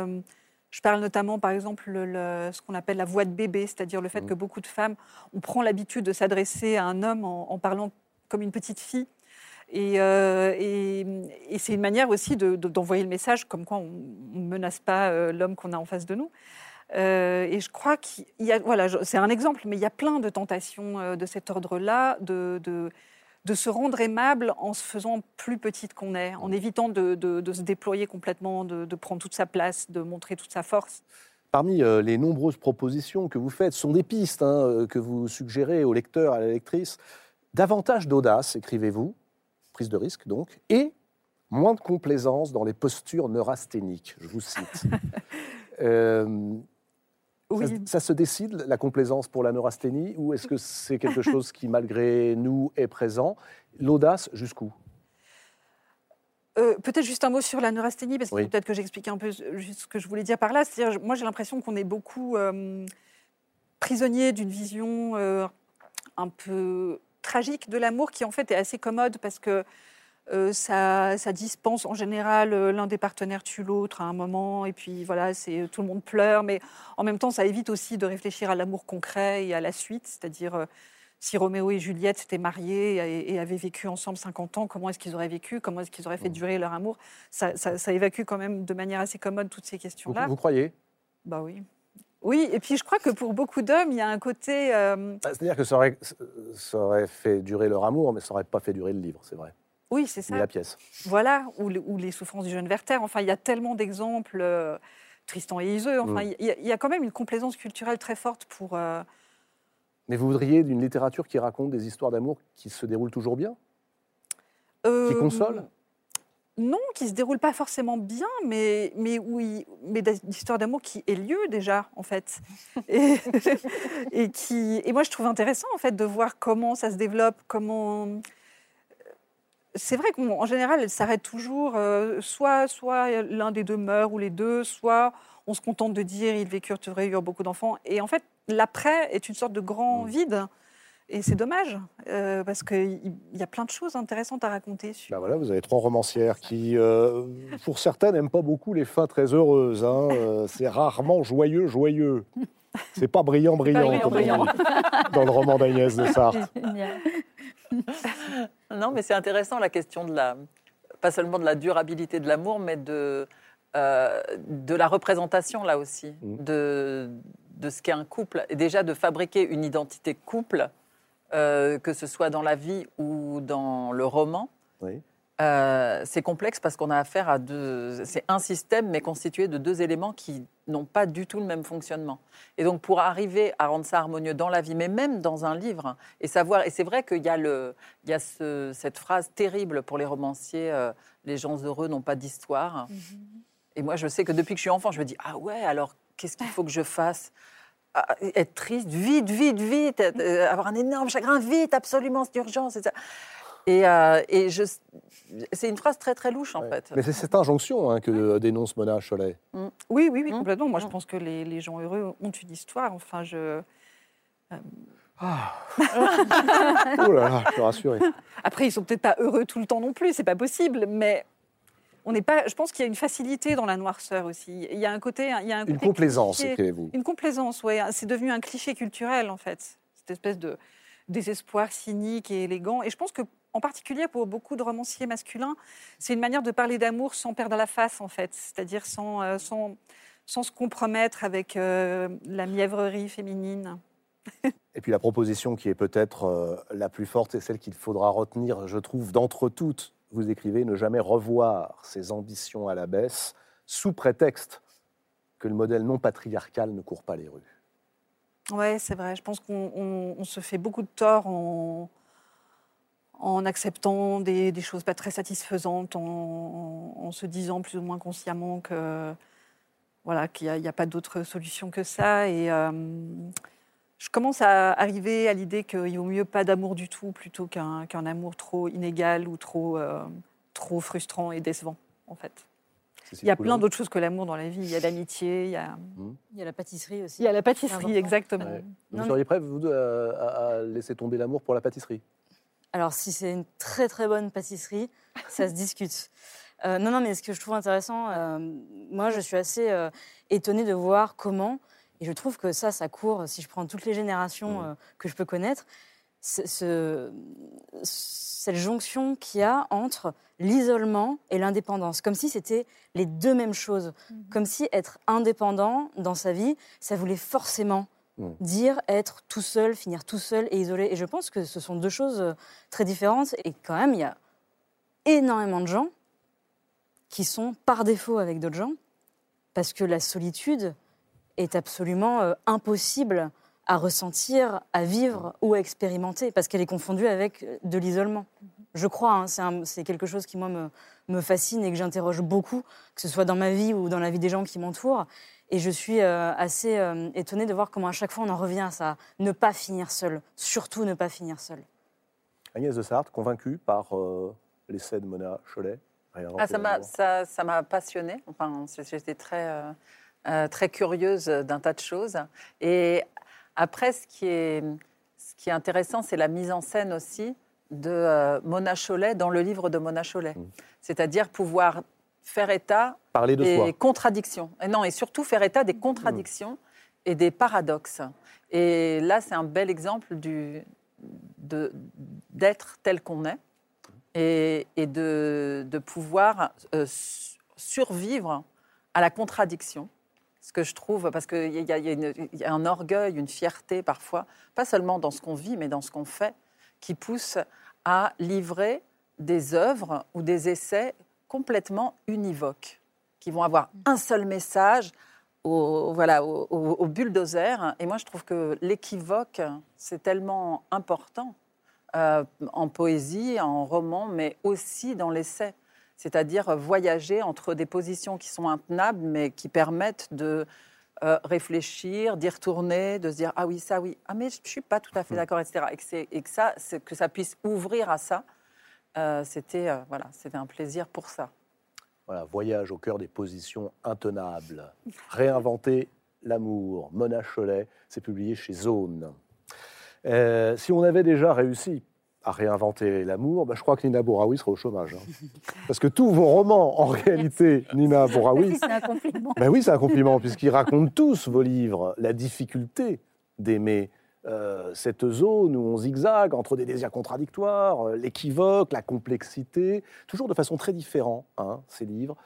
C: Je parle notamment, par exemple, le, ce qu'on appelle la voix de bébé, c'est-à-dire le fait
A: Mhm.
C: que beaucoup de femmes, on prend l'habitude de s'adresser à un homme en, en parlant comme une petite fille. Et, euh, et- c'est une manière aussi de- de- d'envoyer le message comme quoi on ne menace pas euh, l'homme qu'on a en face de nous. Euh, et je crois qu'il y a, voilà, c'est un exemple, mais il y a plein de tentations de cet ordre-là, de, se rendre aimable en se faisant plus petite qu'on est, en évitant de, se déployer complètement, de, prendre toute sa place, de montrer toute sa force.
A: Parmi les nombreuses propositions que vous faites, sont des pistes hein, que vous suggérez au lecteur, à la lectrice. Davantage d'audace, écrivez-vous, prise de risque donc, et moins de complaisance dans les postures neurasthéniques, je vous cite. Euh,
C: Oui.
A: ça, ça se décide, la complaisance pour la neurasthénie, ou est-ce que c'est quelque chose qui, malgré nous, est présent? L'audace, jusqu'où?
C: Euh, Peut-être juste un mot sur la neurasthénie, parce que
A: Oui.
C: peut-être que j'explique un peu juste ce que je voulais dire par là. C'est-à-dire, moi, j'ai l'impression qu'on est beaucoup euh, prisonnier d'une vision euh, un peu tragique de l'amour, qui en fait est assez commode, parce que euh, ça, ça dispense en général euh, l'un des partenaires tue l'autre à un moment, et puis voilà, c'est tout le monde pleure, mais en même temps, ça évite aussi de réfléchir à l'amour concret et à la suite, c'est-à-dire euh, si Roméo et Juliette s'étaient mariés et, et avaient vécu ensemble 50 ans, comment est-ce qu'ils auraient vécu? Comment est-ce qu'ils auraient fait durer leur amour? Ça, ça- ça évacue quand même de manière assez commode toutes ces
A: vous,
C: questions-là.
A: vous croyez?
C: Bah oui. Oui, et puis je crois que pour beaucoup d'hommes, il y a un côté. euh,
A: Bah, C'est-à-dire que ça aurait, ça aurait fait durer leur amour, mais ça n'aurait pas fait durer le livre, c'est vrai,
C: oui, c'est ça.
A: la pièce.
C: Voilà, ou, le- ou les souffrances du jeune Werther. Enfin, il y a tellement d'exemples. euh, Tristan et Iseux. Enfin,
A: Mm.
C: il y, a- il y a quand même une complaisance culturelle très forte pour. euh,
A: Mais vous voudriez d'une littérature qui raconte des histoires d'amour qui se déroulent toujours bien? Qui console
C: Non, qui se déroule pas forcément bien, mais, mais, oui, mais d'histoire d'amour qui ait lieu déjà, en fait. Et, et, qui, et moi, je trouve intéressant, en fait, de voir comment ça se développe, comment... C'est vrai qu'en général, elle s'arrête toujours, euh, soit, soit l'un des deux meurt ou les deux, soit on se contente de dire ils vécurent heureux, eurent beaucoup d'enfants. Et en fait, l'après est une sorte de grand
A: Mm.
C: vide. Et c'est dommage, euh, parce qu'il y a plein de choses intéressantes à raconter sur,
A: Ben voilà, vous avez trois romancières qui, euh, pour certaines, n'aiment pas beaucoup les fins très heureuses. hein. Euh, c'est rarement joyeux, joyeux. C'est pas brillant, brillant,
C: brillant,
A: comme on
C: brillant.
A: dit dans le roman d'Agnès de Sarthe.
B: Génial.
E: Non, mais c'est intéressant la question de la, pas seulement de la durabilité de l'amour, mais de, euh, de la représentation là aussi,
A: Mm.
E: de, de ce qu'est un couple. Et déjà de fabriquer une identité couple, euh, que ce soit dans la vie ou dans le roman.
A: Oui.
E: Euh, c'est complexe parce qu'on a affaire à deux. C'est un système, mais constitué de deux éléments qui n'ont pas du tout le même fonctionnement. Et donc, pour arriver à rendre ça harmonieux dans la vie, mais même dans un livre, et savoir. Et c'est vrai qu'il y a, le, il y a ce- cette phrase terrible pour les romanciers euh, les gens heureux n'ont pas d'histoire. Et moi, je sais que depuis que je suis enfant, je me dis ah ouais, alors qu'est-ce qu'il faut que je fasse? Être triste, vite, vite, vite, euh, avoir un énorme chagrin, vite, absolument, c'est urgence. Et, ça. et, euh, et je, c'est une phrase très très louche en
A: Ouais.
E: fait.
A: Mais c'est cette injonction hein, que dénonce Mona Cholet.
C: Oui, oui, oui,
E: Mm.
C: complètement. Moi, je
E: Mm.
C: pense que les, les gens heureux ont une histoire. Enfin, je...
A: Oh là là, je suis rassuré.
C: Après, ils sont peut-être pas heureux tout le temps non plus, c'est pas possible, mais on n'est pas. Je pense qu'il y a une facilité dans la noirceur aussi. Il y a un côté, il y a un
A: Une complaisance, écrivez-vous.
C: Une complaisance, ouais. C'est devenu un cliché culturel en fait. Cette espèce de désespoir cynique et élégant. Et je pense que, en particulier pour beaucoup de romanciers masculins, c'est une manière de parler d'amour sans perdre la face en fait, c'est-à-dire sans, euh, sans, sans se compromettre avec euh, la mièvrerie féminine.
A: Et puis la proposition qui est peut-être euh, la plus forte et celle qu'il faudra retenir, je trouve, d'entre toutes, vous écrivez ne jamais revoir ses ambitions à la baisse sous prétexte que le modèle non patriarcal ne court pas les rues.
C: Ouais, c'est vrai. Je pense qu'on on- on se fait beaucoup de tort en, en acceptant des, choses pas très satisfaisantes, en, se disant plus ou moins consciemment que voilà qu'il n'y a pas d'autre solution que ça. Et euh, je commence à arriver à l'idée qu'il vaut mieux pas d'amour du tout plutôt qu'un qu'un amour trop inégal ou trop euh, trop frustrant et décevant. En fait, il y a plein d'autres choses que l'amour dans la vie. Il y a l'amitié, il y a,
D: Il y a la pâtisserie aussi.
C: il y a la pâtisserie, exactement.
A: Ouais. Vous
D: Non,
A: seriez prêt, vous, à, à- à laisser tomber l'amour pour la pâtisserie?
D: Alors, si c'est une très très bonne pâtisserie, ça se discute. Euh, non, non, mais ce que je trouve intéressant, euh, moi, je suis assez euh, étonnée de voir comment, et je trouve que ça, ça court, si je prends toutes les générations
A: Mmh.
D: euh, que je peux connaître, ce- ce- cette jonction qu'il y a entre l'isolement et l'indépendance, comme si c'était les deux mêmes choses, comme si être indépendant dans sa vie, ça voulait forcément
A: Mm.
D: dire être tout seul, finir tout seul et isolé. Et je pense que ce sont deux choses euh, très différentes, et quand même, il y a énormément de gens qui sont par défaut avec d'autres gens, parce que la solitude est absolument euh, impossible à ressentir, à vivre ou à expérimenter, parce qu'elle est confondue avec euh, de l'isolement. Je crois, hein, c'est un- c'est quelque chose qui, moi, me, me fascine et que j'interroge beaucoup, que ce soit dans ma vie ou dans la vie des gens qui m'entourent. Et je suis euh, assez euh, étonnée de voir comment à chaque fois on en revient à ça, ne pas finir seul, surtout ne pas finir seul.
A: Agnès de Sarthe, convaincue par euh, l'essai de Mona Cholet
E: Ah, ça m'a
A: l'amour.
E: ça, ça m'a passionnée. Enfin, j'étais très très curieuse d'un tas de choses. Et après, ce qui est ce qui est intéressant, c'est la mise en scène aussi de euh, Mona Cholet dans le livre de Mona Cholet.
A: Mm.
E: C'est-à-dire pouvoir faire état
A: Parler de
E: des
A: soi.
E: contradictions. Et non, et surtout faire état des contradictions et des paradoxes. Et là, c'est un bel exemple du, de, d'être tel qu'on est et, et de, de pouvoir euh, su- survivre à la contradiction. Ce que je trouve, parce qu'il y, a- y y un orgueil, une fierté parfois, pas seulement dans ce qu'on vit, mais dans ce qu'on fait, qui pousse à livrer des œuvres ou des essais complètement univoques, qui vont avoir un seul message au, voilà, au bulldozer. Et moi, je trouve que l'équivoque, c'est tellement important euh, en poésie, en roman, mais aussi dans l'essai. C'est-à-dire voyager entre des positions qui sont intenables, mais qui permettent de euh, réfléchir, d'y retourner, de se dire ah oui ça oui ah mais je suis pas tout à fait d'accord etc. Et que, c'est- et que ça c'est- que ça puisse ouvrir à ça, euh, c'était euh, voilà c'était un plaisir pour ça.
A: Voilà, voyage au cœur des positions intenables. Réinventer l'amour. Mona Cholet, c'est publié chez Zone. Si on avait déjà réussi à réinventer l'amour, bah, je crois que Nina Bouraoui serait au chômage. hein. Parce que tous vos romans, en réalité, Nina Bouraoui,
B: C'est un compliment.
A: ben oui, c'est un compliment, puisqu'ils racontent tous vos livres la difficulté d'aimer euh, cette zone où on zigzague entre des désirs contradictoires, euh, l'équivoque, la complexité, toujours de façon très différente, hein, ces livres,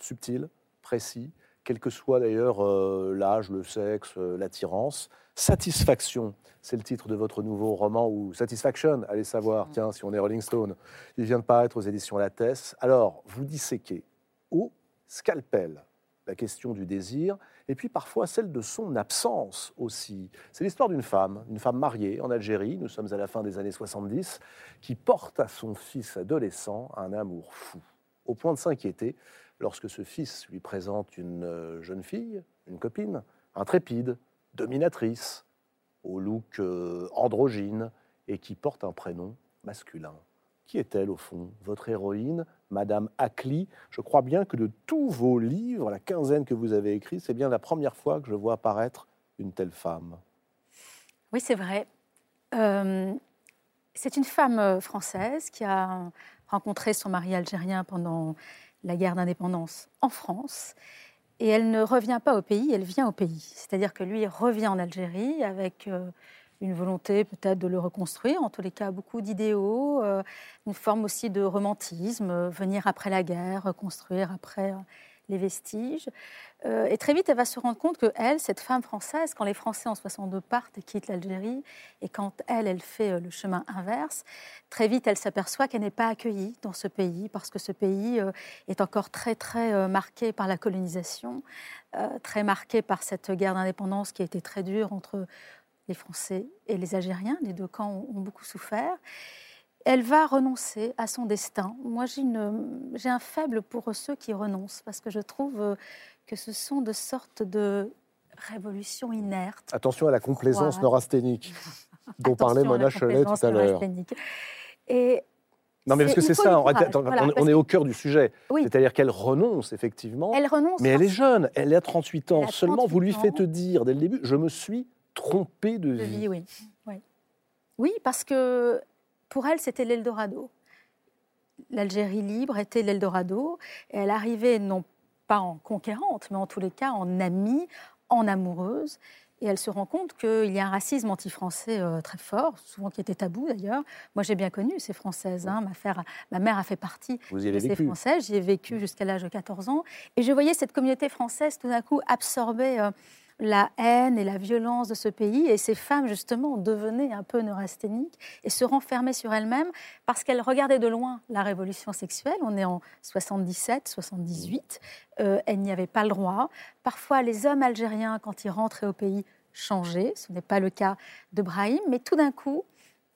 A: subtils, précis, quel que soit d'ailleurs euh, l'âge, le sexe, euh, l'attirance. Satisfaction, c'est le titre de votre nouveau roman, ou Satisfaction, allez savoir, tiens, si on est Rolling Stone. Il vient de paraître aux éditions Lattès. Alors, vous disséquez au scalpel la question du désir, et puis parfois celle de son absence aussi. C'est l'histoire d'une femme, une femme mariée en Algérie, nous sommes à la fin des années 70, qui porte à son fils adolescent un amour fou, au point de s'inquiéter lorsque ce fils lui présente une euh, jeune fille, une copine, intrépide, dominatrice, au look euh, androgyne, et qui porte un prénom masculin. Qui est-elle au fond? Votre héroïne, Madame Ackley. Je crois bien que de tous vos livres, la quinzaine que vous avez écrits, c'est bien la première fois que je vois apparaître une telle femme.
B: Oui, c'est vrai. Euh, c'est une femme française qui a rencontré son mari algérien pendant la guerre d'indépendance en France. Et elle ne revient pas au pays, elle vient au pays. C'est-à-dire que lui revient en Algérie avec euh, une volonté peut-être de le reconstruire, en tous les cas beaucoup d'idéaux, euh, une forme aussi de romantisme, euh, venir après la guerre, reconstruire après euh, les vestiges. Et très vite, elle va se rendre compte que elle, cette femme française, quand les Français en 62 partent et quittent l'Algérie, et quand elle, elle fait le chemin inverse, très vite, elle s'aperçoit qu'elle n'est pas accueillie dans ce pays, parce que ce pays est encore très, très marqué par la colonisation, très marqué par cette guerre d'indépendance qui a été très dure entre les Français et les Algériens. Les deux camps ont, ont beaucoup souffert. Elle va renoncer à son destin. Moi, j'ai un faible pour ceux qui renoncent, parce que je trouve euh, que ce sont de sortes de révolutions inertes.
A: Attention à la complaisance neurasthénique dont parlait
B: Attention
A: Mona Cholet tout à l'heure.
B: Et
A: Non, mais parce que c'est ça, attends,
B: voilà,
A: on, on est au cœur du sujet.
B: Oui.
A: C'est-à-dire qu'elle renonce, effectivement,
B: elle renonce.
A: mais elle est jeune, elle a 38 ans. Seulement, vous lui
B: 38
A: faites dire dès le début, je me suis trompée de
B: de
A: vie.
B: vie, oui. oui. Oui, parce que pour elle, c'était l'Eldorado. l'Algérie libre était l'Eldorado. Et elle arrivait non pas en conquérante, mais en tous les cas en amie, en amoureuse. Et elle se rend compte qu'il y a un racisme anti-français euh, très fort, souvent qui était tabou d'ailleurs. Moi, j'ai bien connu ces Françaises. hein. Ma, frère- ma mère a fait partie
A: Vous y avez
B: de ces
A: vécu.
B: Françaises. J'y ai vécu jusqu'à l'âge de 14 ans. Et je voyais cette communauté française tout d'un coup absorber euh, la haine et la violence de ce pays. Et ces femmes, justement, devenaient un peu neurasthéniques et se renfermaient sur elles-mêmes parce qu'elles regardaient de loin la révolution sexuelle. On est en 77, 78. Euh, elles n'y avaient pas le droit. Parfois, les hommes algériens, quand ils rentraient au pays, changeaient. Ce n'est pas le cas de Brahim. Mais tout d'un coup,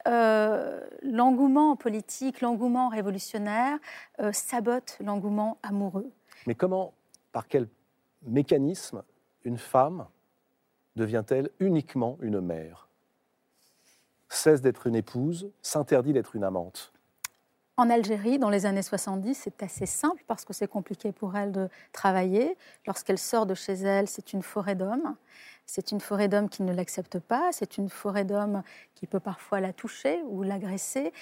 B: euh, l'engouement politique, l'engouement révolutionnaire euh, sabote l'engouement amoureux.
A: Mais comment, par quel mécanisme, une femme devient-elle uniquement une mère? Cesse d'être une épouse, s'interdit d'être une amante.
B: En Algérie, dans les années 70, c'est assez simple parce que c'est compliqué pour elle de travailler. Lorsqu'elle sort de chez elle, c'est une forêt d'hommes. C'est une forêt d'hommes qui ne l'acceptent pas. C'est une forêt d'hommes qui peut parfois la toucher ou l'agresser.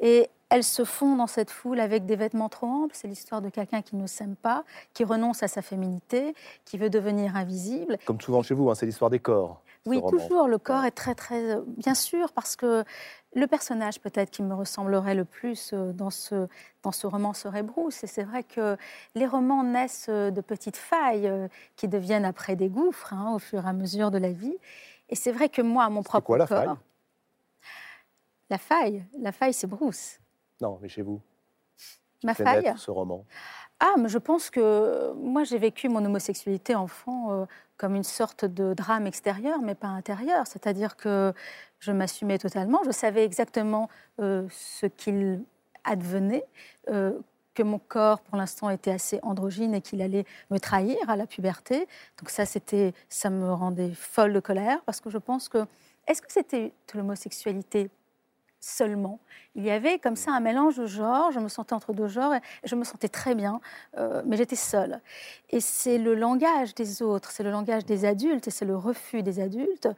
B: Et elle se fond dans cette foule avec des vêtements trop amples. C'est l'histoire de quelqu'un qui ne s'aime pas, qui renonce à sa féminité, qui veut devenir invisible.
A: Comme souvent chez vous, hein, c'est l'histoire des corps.
B: Oui, toujours. Le corps est très, très. euh, Bien sûr, parce que le personnage, peut-être, qui me ressemblerait le plus euh, dans ce, dans ce roman serait Bruce. Et c'est vrai que les romans naissent euh, de petites failles qui deviennent après des gouffres hein, au fur et à mesure de la vie. Et c'est vrai que moi, mon propre
A: quoi la
B: corps.
A: faille?
B: La faille, la faille, c'est Bruce.
A: Non, mais chez vous,
B: Ma faille.
A: ce roman?
B: Ah, mais je pense que moi, j'ai vécu mon homosexualité enfant euh, comme une sorte de drame extérieur, mais pas intérieur. C'est-à-dire que je m'assumais totalement. Je savais exactement euh, ce qu'il advenait, euh, que mon corps, pour l'instant, était assez androgyne et qu'il allait me trahir à la puberté. Donc ça, c'était, ça me rendait folle de colère parce que je pense que est-ce que c'était l'homosexualité seulement? Il y avait comme ça un mélange de genres, je me sentais entre deux genres et je me sentais très bien, euh, mais j'étais seule. Et c'est le langage des autres, c'est le langage des adultes et c'est le refus des adultes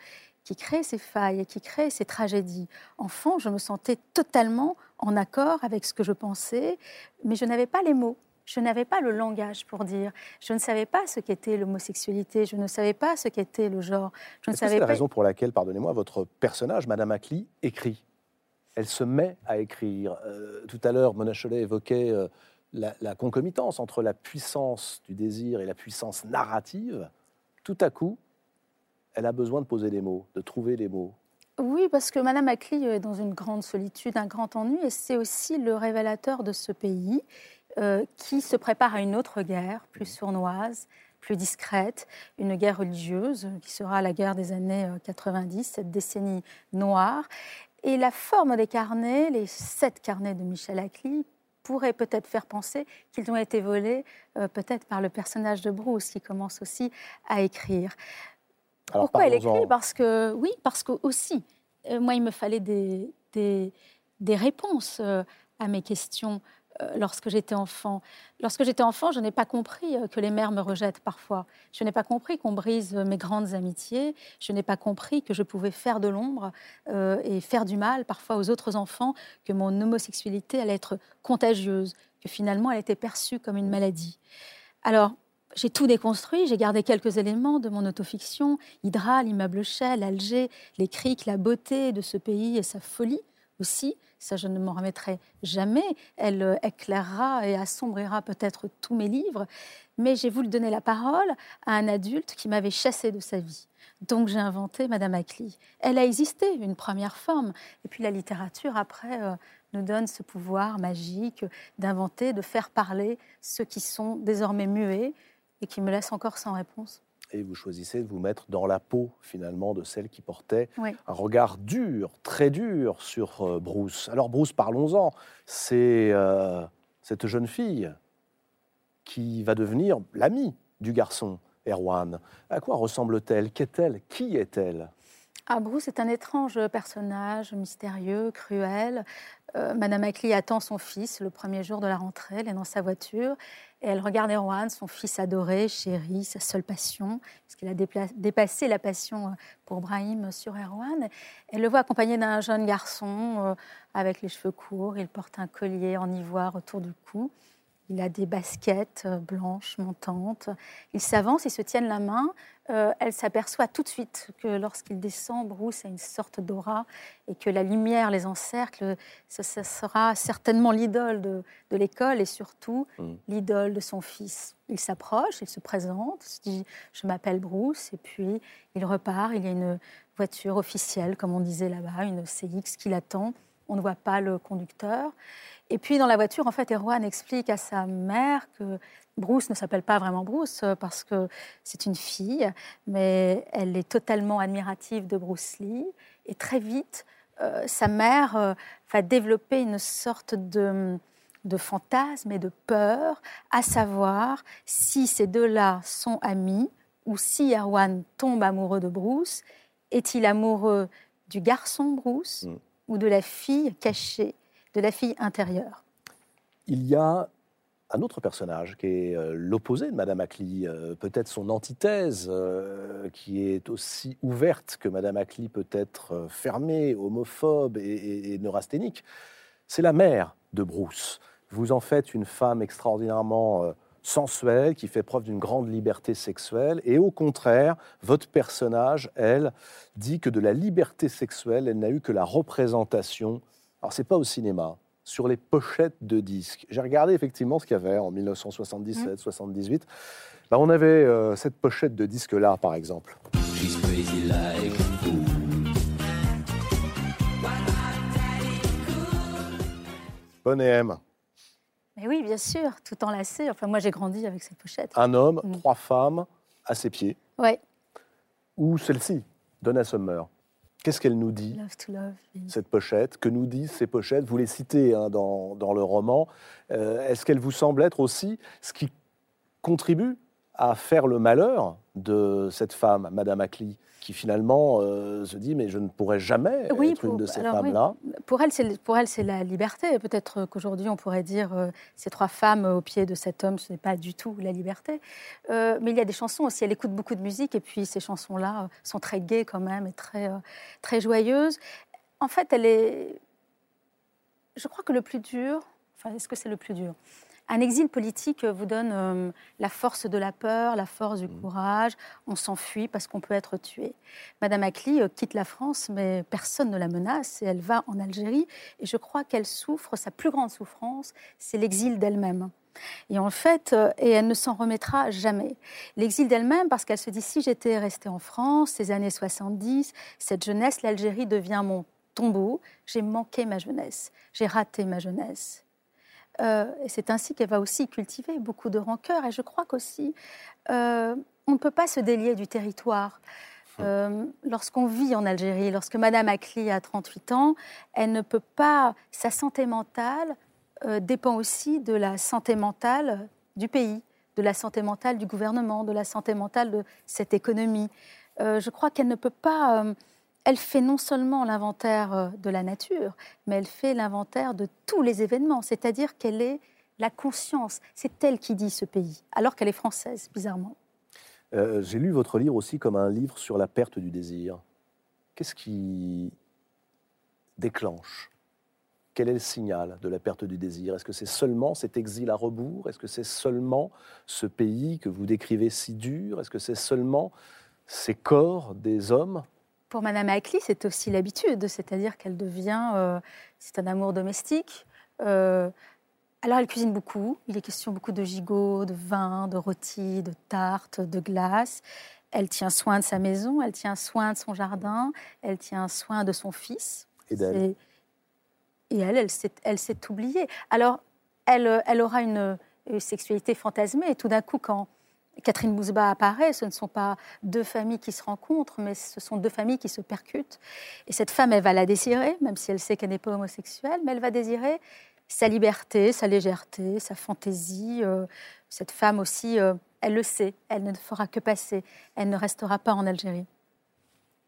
B: qui crée ces failles et qui crée ces tragédies. Enfant, je me sentais totalement en accord avec ce que je pensais, mais je n'avais pas les mots. Je n'avais pas le langage pour dire. Je ne savais pas ce qu'était l'homosexualité. Je ne savais pas ce qu'était le genre. Je ne
A: que c'est
B: savais
A: la
B: pas.
A: raison pour laquelle, pardonnez-moi, votre personnage, Madame Ackley, écrit? Elle se met à écrire. Euh, tout à l'heure, Mona Chollet évoquait euh, la, la concomitance entre la puissance du désir et la puissance narrative. Tout à coup, elle a besoin de poser des mots, de trouver des mots.
B: Oui, parce que Madame Ackley est dans une grande solitude, un grand ennui, et c'est aussi le révélateur de ce pays euh, qui se prépare à une autre guerre, plus sournoise, plus discrète, une guerre religieuse qui sera la guerre des années euh, 90, cette décennie noire. Et la forme des carnets, les sept carnets de Michel Ackley, pourrait peut-être faire penser qu'ils ont été volés euh, peut-être par le personnage de Bruce qui commence aussi à écrire.
A: Alors,
B: Pourquoi elle écrit? Parce que oui, parce que aussi, euh, moi, il me fallait des, des, des réponses euh, à mes questions euh, lorsque j'étais enfant. Lorsque j'étais enfant, je n'ai pas compris que les mères me rejettent parfois. Je n'ai pas compris qu'on brise mes grandes amitiés. Je n'ai pas compris que je pouvais faire de l'ombre et faire du mal parfois aux autres enfants, que mon homosexualité allait être contagieuse, que finalement elle était perçue comme une maladie. Alors, j'ai tout déconstruit, j'ai gardé quelques éléments de mon autofiction, Hydra, l'immeuble Shell, Alger, les criques, la beauté de ce pays et sa folie aussi. Ça, je ne m'en remettrai jamais. Elle euh, éclairera et assombrira peut-être tous mes livres. Mais j'ai voulu donner la parole à un adulte qui m'avait chassé de sa vie. Donc j'ai inventé Madame Ackley. Elle a existé, une première forme. Et puis la littérature, après, euh, nous donne ce pouvoir magique d'inventer, de faire parler ceux qui sont désormais muets et qui me laissent encore sans réponse.
A: Et vous choisissez de vous mettre dans la peau, finalement, de celle qui portait
B: Oui.
A: un regard dur, très dur sur euh, Bruce. Alors, Bruce, parlons-en. C'est euh, cette jeune fille qui va devenir l'amie du garçon, Erwan. À quoi ressemble-t-elle? Qu'est-elle? Qui est-elle?
B: Ah, Bruce est un étrange personnage, mystérieux, cruel. Euh, Madame Ackley attend son fils le premier jour de la rentrée. Elle est dans sa voiture et elle regarde Erwan, son fils adoré, chéri, sa seule passion, puisqu'il a dépassé la passion euh, pour Brahim sur Erwan. Elle le voit accompagné d'un jeune garçon euh, avec les cheveux courts. Il porte un collier en ivoire autour du cou. Il a des baskets euh, blanches montantes. Ils s'avancent, ils se tiennent la main. Euh, elle s'aperçoit tout de suite que lorsqu'il descend, Bruce a une sorte d'aura et que la lumière les encercle. Ce, sera certainement l'idole de, l'école et surtout mm. l'idole de son fils. Il s'approche, il se présente, se dit Je m'appelle Bruce, et puis il repart. Il y a une voiture officielle, comme on disait là-bas, une CX qui l'attend. On ne voit pas le conducteur. Et puis dans la voiture, en fait, Erwan explique à sa mère que Bruce ne s'appelle pas vraiment Bruce euh, parce que c'est une fille, mais elle est totalement admirative de Bruce Lee. Et très vite, euh, sa mère euh, va développer une sorte de, fantasme et de peur, à savoir si ces deux-là sont amis ou si Erwan tombe amoureux de Bruce, est-il amoureux du garçon Bruce mm. Ou de la fille cachée de la fille intérieure.
A: Il y a un autre personnage qui est euh, l'opposé de Madame Ackley, euh, peut-être son antithèse, euh, qui est aussi ouverte que Madame Ackley peut être fermée, homophobe et, neurasthénique. C'est la mère de Bruce. Vous en faites une femme extraordinairement sensuelle, qui fait preuve d'une grande liberté sexuelle, et au contraire, votre personnage, elle, dit que de la liberté sexuelle, elle n'a eu que la représentation alors, c'est pas au cinéma, sur les pochettes de disques. J'ai regardé effectivement ce qu'il y avait en 1977, 78. Bah, on avait euh, cette pochette de disque-là, par exemple. Bonne et M.
B: Mais oui, bien sûr, tout enlacé. Enfin, moi, j'ai grandi avec cette pochette.
A: Un homme, mm. trois femmes, à ses pieds.
B: Ouais.
A: Ou celle-ci, Donna Summer. Qu'est-ce qu'elle nous dit, cette pochette? Que nous disent ces pochettes? Vous les citez hein, dans, le roman. Euh, est-ce qu'elle vous semble être aussi ce qui contribue à faire le malheur de cette femme, Madame Ackley, qui finalement euh, se dit mais je ne pourrais jamais être une de ces femmes-là.
B: Pour elle, c'est pour elle c'est la liberté. Peut-être qu'aujourd'hui on pourrait dire euh, ces trois femmes au pied de cet homme, ce n'est pas du tout la liberté. Euh, mais il y a des chansons aussi. Elle écoute beaucoup de musique et puis ces chansons-là sont très gaies quand même et très très joyeuses. En fait, elle est. Je crois que le plus dur. Enfin, est-ce que c'est le plus dur? Un exil politique vous donne euh, la force de la peur, la force du mmh. courage. On s'enfuit parce qu'on peut être tué. Madame Ackley euh, quitte la France, mais personne ne la menace et elle va en Algérie. Et je crois qu'elle souffre, sa plus grande souffrance, c'est l'exil d'elle-même. Et en fait, euh, et elle ne s'en remettra jamais. L'exil d'elle-même, parce qu'elle se dit si j'étais restée en France, ces années 70, cette jeunesse, l'Algérie devient mon tombeau. J'ai manqué ma jeunesse, j'ai raté ma jeunesse. Euh, et c'est ainsi qu'elle va aussi cultiver beaucoup de rancœur. Et je crois qu'aussi, euh, on ne peut pas se délier du territoire. Hum. Euh, lorsqu'on vit en Algérie, lorsque Madame Akli a 38 ans, elle ne peut pas. Sa santé mentale dépend aussi de la santé mentale du pays, de la santé mentale du gouvernement, de la santé mentale de cette économie. je crois qu'elle ne peut pas elle fait non seulement l'inventaire euh, de la nature, mais elle fait l'inventaire de tous les événements, c'est-à-dire qu'elle est la conscience. C'est elle qui dit ce pays, alors qu'elle est française, bizarrement.
A: Euh, j'ai lu votre livre aussi comme un livre sur la perte du désir. Qu'est-ce qui déclenche? Quel est le signal de la perte du désir? Est-ce que c'est seulement cet exil à rebours? Est-ce que c'est seulement ce pays que vous décrivez si dur? Est-ce que c'est seulement ces corps des hommes?
B: Pour Madame Ackley, c'est aussi l'habitude, c'est-à-dire qu'elle devient, euh, c'est un amour domestique. Euh, alors elle cuisine beaucoup, il est question beaucoup de gigot, de vin, de rôti, de tartes, de glace. Elle tient soin de sa maison, elle tient soin de son jardin, elle tient soin de son fils.
A: Et d'elle.
B: Et elle, elle s'est oubliée. Alors, elle, elle aura une, une sexualité fantasmée, et tout d'un coup, quand Catherine Bouzba apparaît, ce ne sont pas deux familles qui se rencontrent, mais ce sont deux familles qui se percutent. Et cette femme, elle va la désirer, même si elle sait qu'elle n'est pas homosexuelle, mais elle va désirer sa liberté, sa légèreté, sa fantaisie. Euh, cette femme aussi, euh, elle le sait, elle ne fera que passer, elle ne restera pas en Algérie.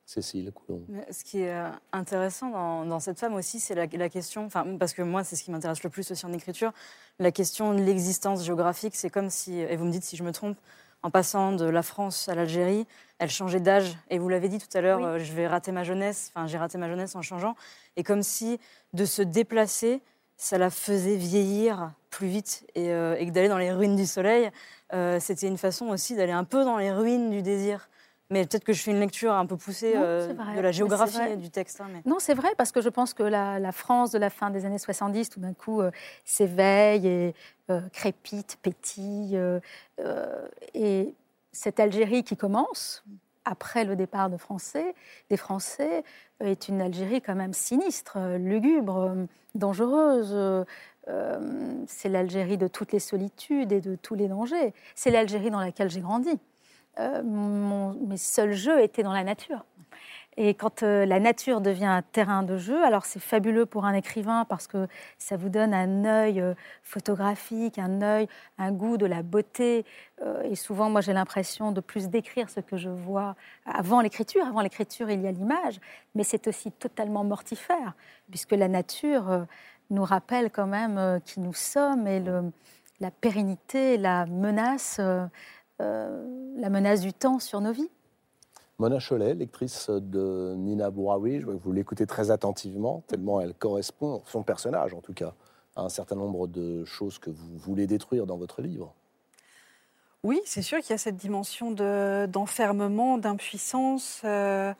A: Cécile Coulon.
D: Ce qui est euh, intéressant dans, cette femme aussi, c'est la, question, parce que moi, c'est ce qui m'intéresse le plus aussi en écriture, la question de l'existence géographique. C'est comme si, et vous me dites si je me trompe, en passant de la France à l'Algérie, elle changeait d'âge. Et vous l'avez dit tout à l'heure, euh, je vais rater ma jeunesse, enfin, j'ai raté ma jeunesse en changeant. Et comme si de se déplacer, ça la faisait vieillir plus vite et, euh, que d'aller dans les ruines du soleil, c'était une façon aussi d'aller un peu dans les ruines du désir. Mais peut-être que je fais une lecture un peu poussée euh, de la géographie du texte. Hein,
B: non, c'est vrai, parce que je pense que la, France de la fin des années 70, tout d'un coup, euh, s'éveille et euh, crépite, pétille. et cette Algérie qui commence, après le départ de Français, des Français, est une Algérie quand même sinistre, lugubre, dangereuse. c'est l'Algérie de toutes les solitudes et de tous les dangers. C'est l'Algérie dans laquelle j'ai grandi. Euh, mes seuls jeux étaient dans la nature. Et quand euh, la nature devient un terrain de jeu, alors c'est fabuleux pour un écrivain parce que ça vous donne un œil euh, photographique, un œil, un goût de la beauté. et souvent, moi, j'ai l'impression de plus décrire ce que je vois avant l'écriture. Avant l'écriture, il y a l'image, mais c'est aussi totalement mortifère puisque la nature nous rappelle quand même qui nous sommes et la pérennité, la menace la menace du temps sur nos vies.
A: Mona Cholet, lectrice de Nina Bouraoui, je vois que vous l'écoutez très attentivement, tellement elle correspond, son personnage en tout cas, à un certain nombre de choses que vous voulez détruire dans votre livre.
C: Oui, c'est sûr qu'il y a cette dimension d'enfermement, d'impuissance, euh,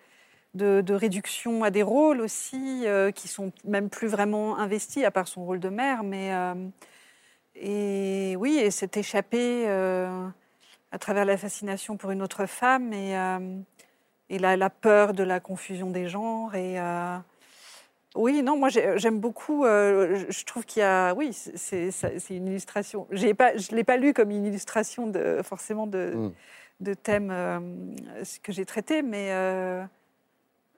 C: de, réduction à des rôles aussi, euh, qui sont même plus vraiment investis, à part son rôle de mère. Mais, et oui, et s'est échappé à travers la fascination pour une autre femme et, euh, et la, peur de la confusion des genres. Et, euh, oui, non, moi j'aime beaucoup. Euh, je trouve qu'il y a. Oui, c'est une illustration. Pas, je ne l'ai pas lu comme une illustration de, forcément de, mm. de thèmes que j'ai traités, mais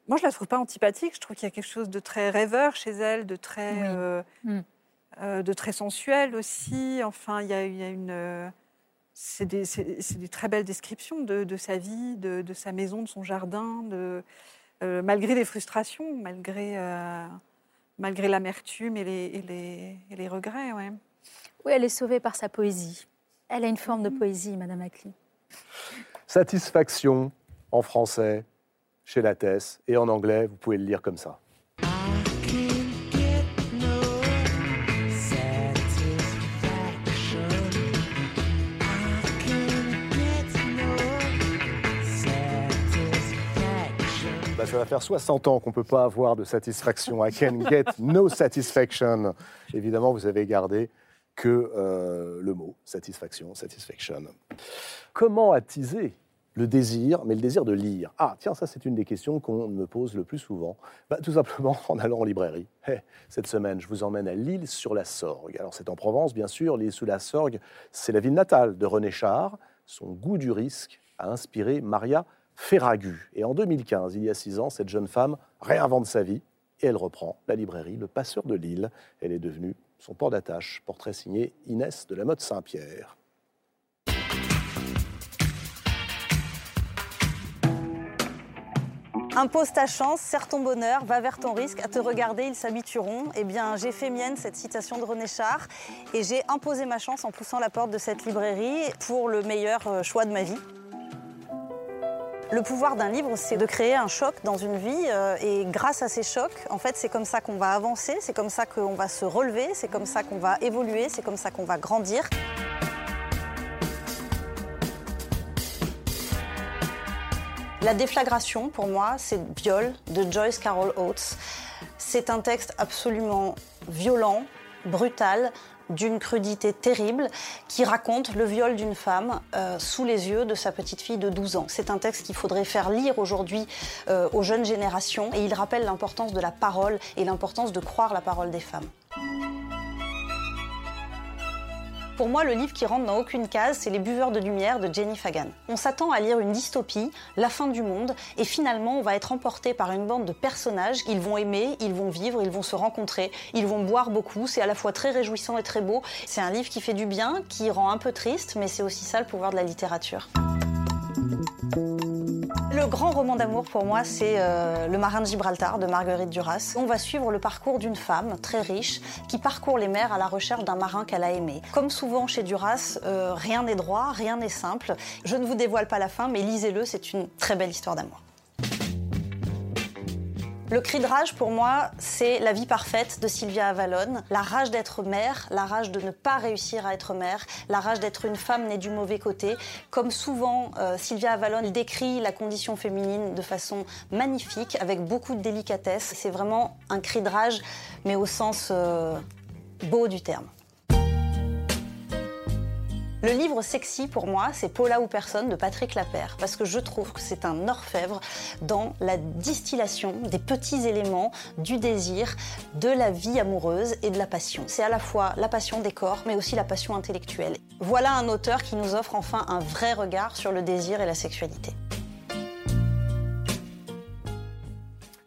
C: moi je ne la trouve pas antipathique. Je trouve qu'il y a quelque chose de très rêveur chez elle, de très, mm. de très sensuel aussi. Enfin, il y a, il y a une c'est des, très belles descriptions de, sa vie, de, sa maison, de son jardin, de, euh, malgré les frustrations, malgré, euh, malgré l'amertume et les, les, regrets. Ouais.
B: Oui, elle est sauvée par sa poésie. Elle a une forme de mm. poésie, Madame Ackley.
A: Satisfaction en français chez Lattès et en anglais, vous pouvez le lire comme ça. Ça va faire 60 ans qu'on ne peut pas avoir de satisfaction. I can get no satisfaction. Évidemment, vous avez gardé que euh, le mot satisfaction, satisfaction. Comment attiser le désir, mais le désir de lire? Ah, tiens, ça c'est une des questions qu'on me pose le plus souvent. Bah, tout simplement en allant en librairie. cette semaine, je vous emmène à Lille sur la Sorgue. Alors c'est en Provence, bien sûr. Lille sur la Sorgue, c'est la ville natale de René Char. Son goût du risque a inspiré Maria Ferragu. Et en 2015, il y a six ans, cette jeune femme réinvente sa vie et elle reprend la librairie Le Passeur de Lille. Elle est devenue son port d'attache. Portrait signé Inès de la Motte Saint-Pierre.
G: Impose ta chance, serre ton bonheur, va vers ton risque, à te regarder, ils s'habitueront. Eh bien, j'ai fait mienne cette citation de René Char et j'ai imposé ma chance en poussant la porte de cette librairie pour le meilleur euh, choix de ma vie. Le pouvoir d'un livre, c'est de créer un choc dans une vie euh, et grâce à ces chocs, en fait, c'est comme ça qu'on va avancer, c'est comme ça qu'on va se relever, c'est comme ça qu'on va évoluer, c'est comme ça qu'on va grandir. La déflagration, pour moi, c'est Viol de Joyce Carol Oates. C'est un texte absolument violent, brutal, d'une crudité terrible qui raconte le viol d'une femme euh, sous les yeux de sa petite fille de 12 ans. C'est un texte qu'il faudrait faire lire aujourd'hui euh, aux jeunes générations et il rappelle l'importance de la parole et l'importance de croire la parole des femmes. Pour moi, le livre qui rentre dans aucune case, c'est Les Buveurs de Lumière de Jenny Fagan. On s'attend à lire une dystopie, la fin du monde, et finalement, on va être emporté par une bande de personnages. Ils vont aimer, ils vont vivre, ils vont se rencontrer, ils vont boire beaucoup. C'est à la fois très réjouissant et très beau. C'est un livre qui fait du bien, qui rend un peu triste, mais c'est aussi ça le pouvoir de la littérature.
H: Le
G: grand roman d'amour pour moi, c'est euh, Le marin de Gibraltar de Marguerite Duras. On va suivre le parcours d'une femme très riche qui parcourt les mers à la recherche d'un marin qu'elle a aimé. Comme souvent chez Duras, euh, rien n'est droit, rien n'est simple. Je ne vous dévoile pas la fin, mais lisez-le, c'est une très belle histoire d'amour. Le cri de rage, pour moi, c'est la vie parfaite de Sylvia Avalon. La rage d'être mère, la rage de ne pas réussir à être mère, la rage d'être une femme née du mauvais côté. Comme souvent, euh, Sylvia Avalon décrit la condition féminine de façon magnifique, avec beaucoup de délicatesse. C'est vraiment un cri de rage, mais au sens euh, beau du terme. Le livre sexy pour moi, c'est Paula ou personne de Patrick Lapère, parce que je trouve que c'est un orfèvre dans la distillation des petits éléments du désir, de la vie amoureuse et de la passion. C'est à la fois la passion des corps, mais aussi la passion intellectuelle. Voilà un auteur qui nous offre enfin un vrai regard sur le désir et la sexualité.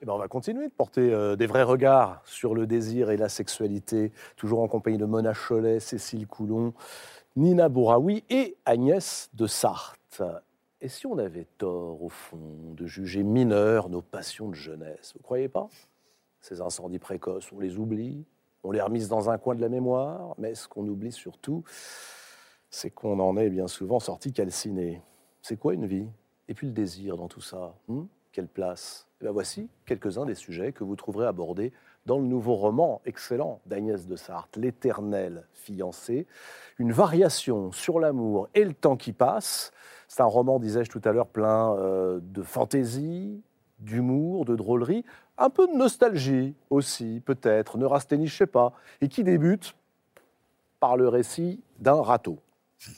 A: Eh ben, on va continuer de porter euh, des vrais regards sur le désir et la sexualité, toujours en compagnie de Mona Cholet, Cécile Coulon, Nina Bouraoui et Agnès de Sarthe. Et si on avait tort, au fond, de juger mineurs nos passions de jeunesse Vous croyez pas? Ces incendies précoces, on les oublie, on les remise dans un coin de la mémoire, mais ce qu'on oublie surtout, c'est qu'on en est bien souvent sorti calciné. C'est quoi une vie? Et puis le désir dans tout ça hmm? Quelle place? Et bien voici quelques-uns des sujets que vous trouverez abordés dans le nouveau roman excellent d'Agnès de Sarthe, L'éternel fiancé, une variation sur l'amour et le temps qui passe. C'est un roman, disais-je tout à l'heure, plein euh, de fantaisie, d'humour, de drôlerie, un peu de nostalgie aussi, peut-être, neurasthénie, je ne sais pas, et qui débute par le récit d'un râteau,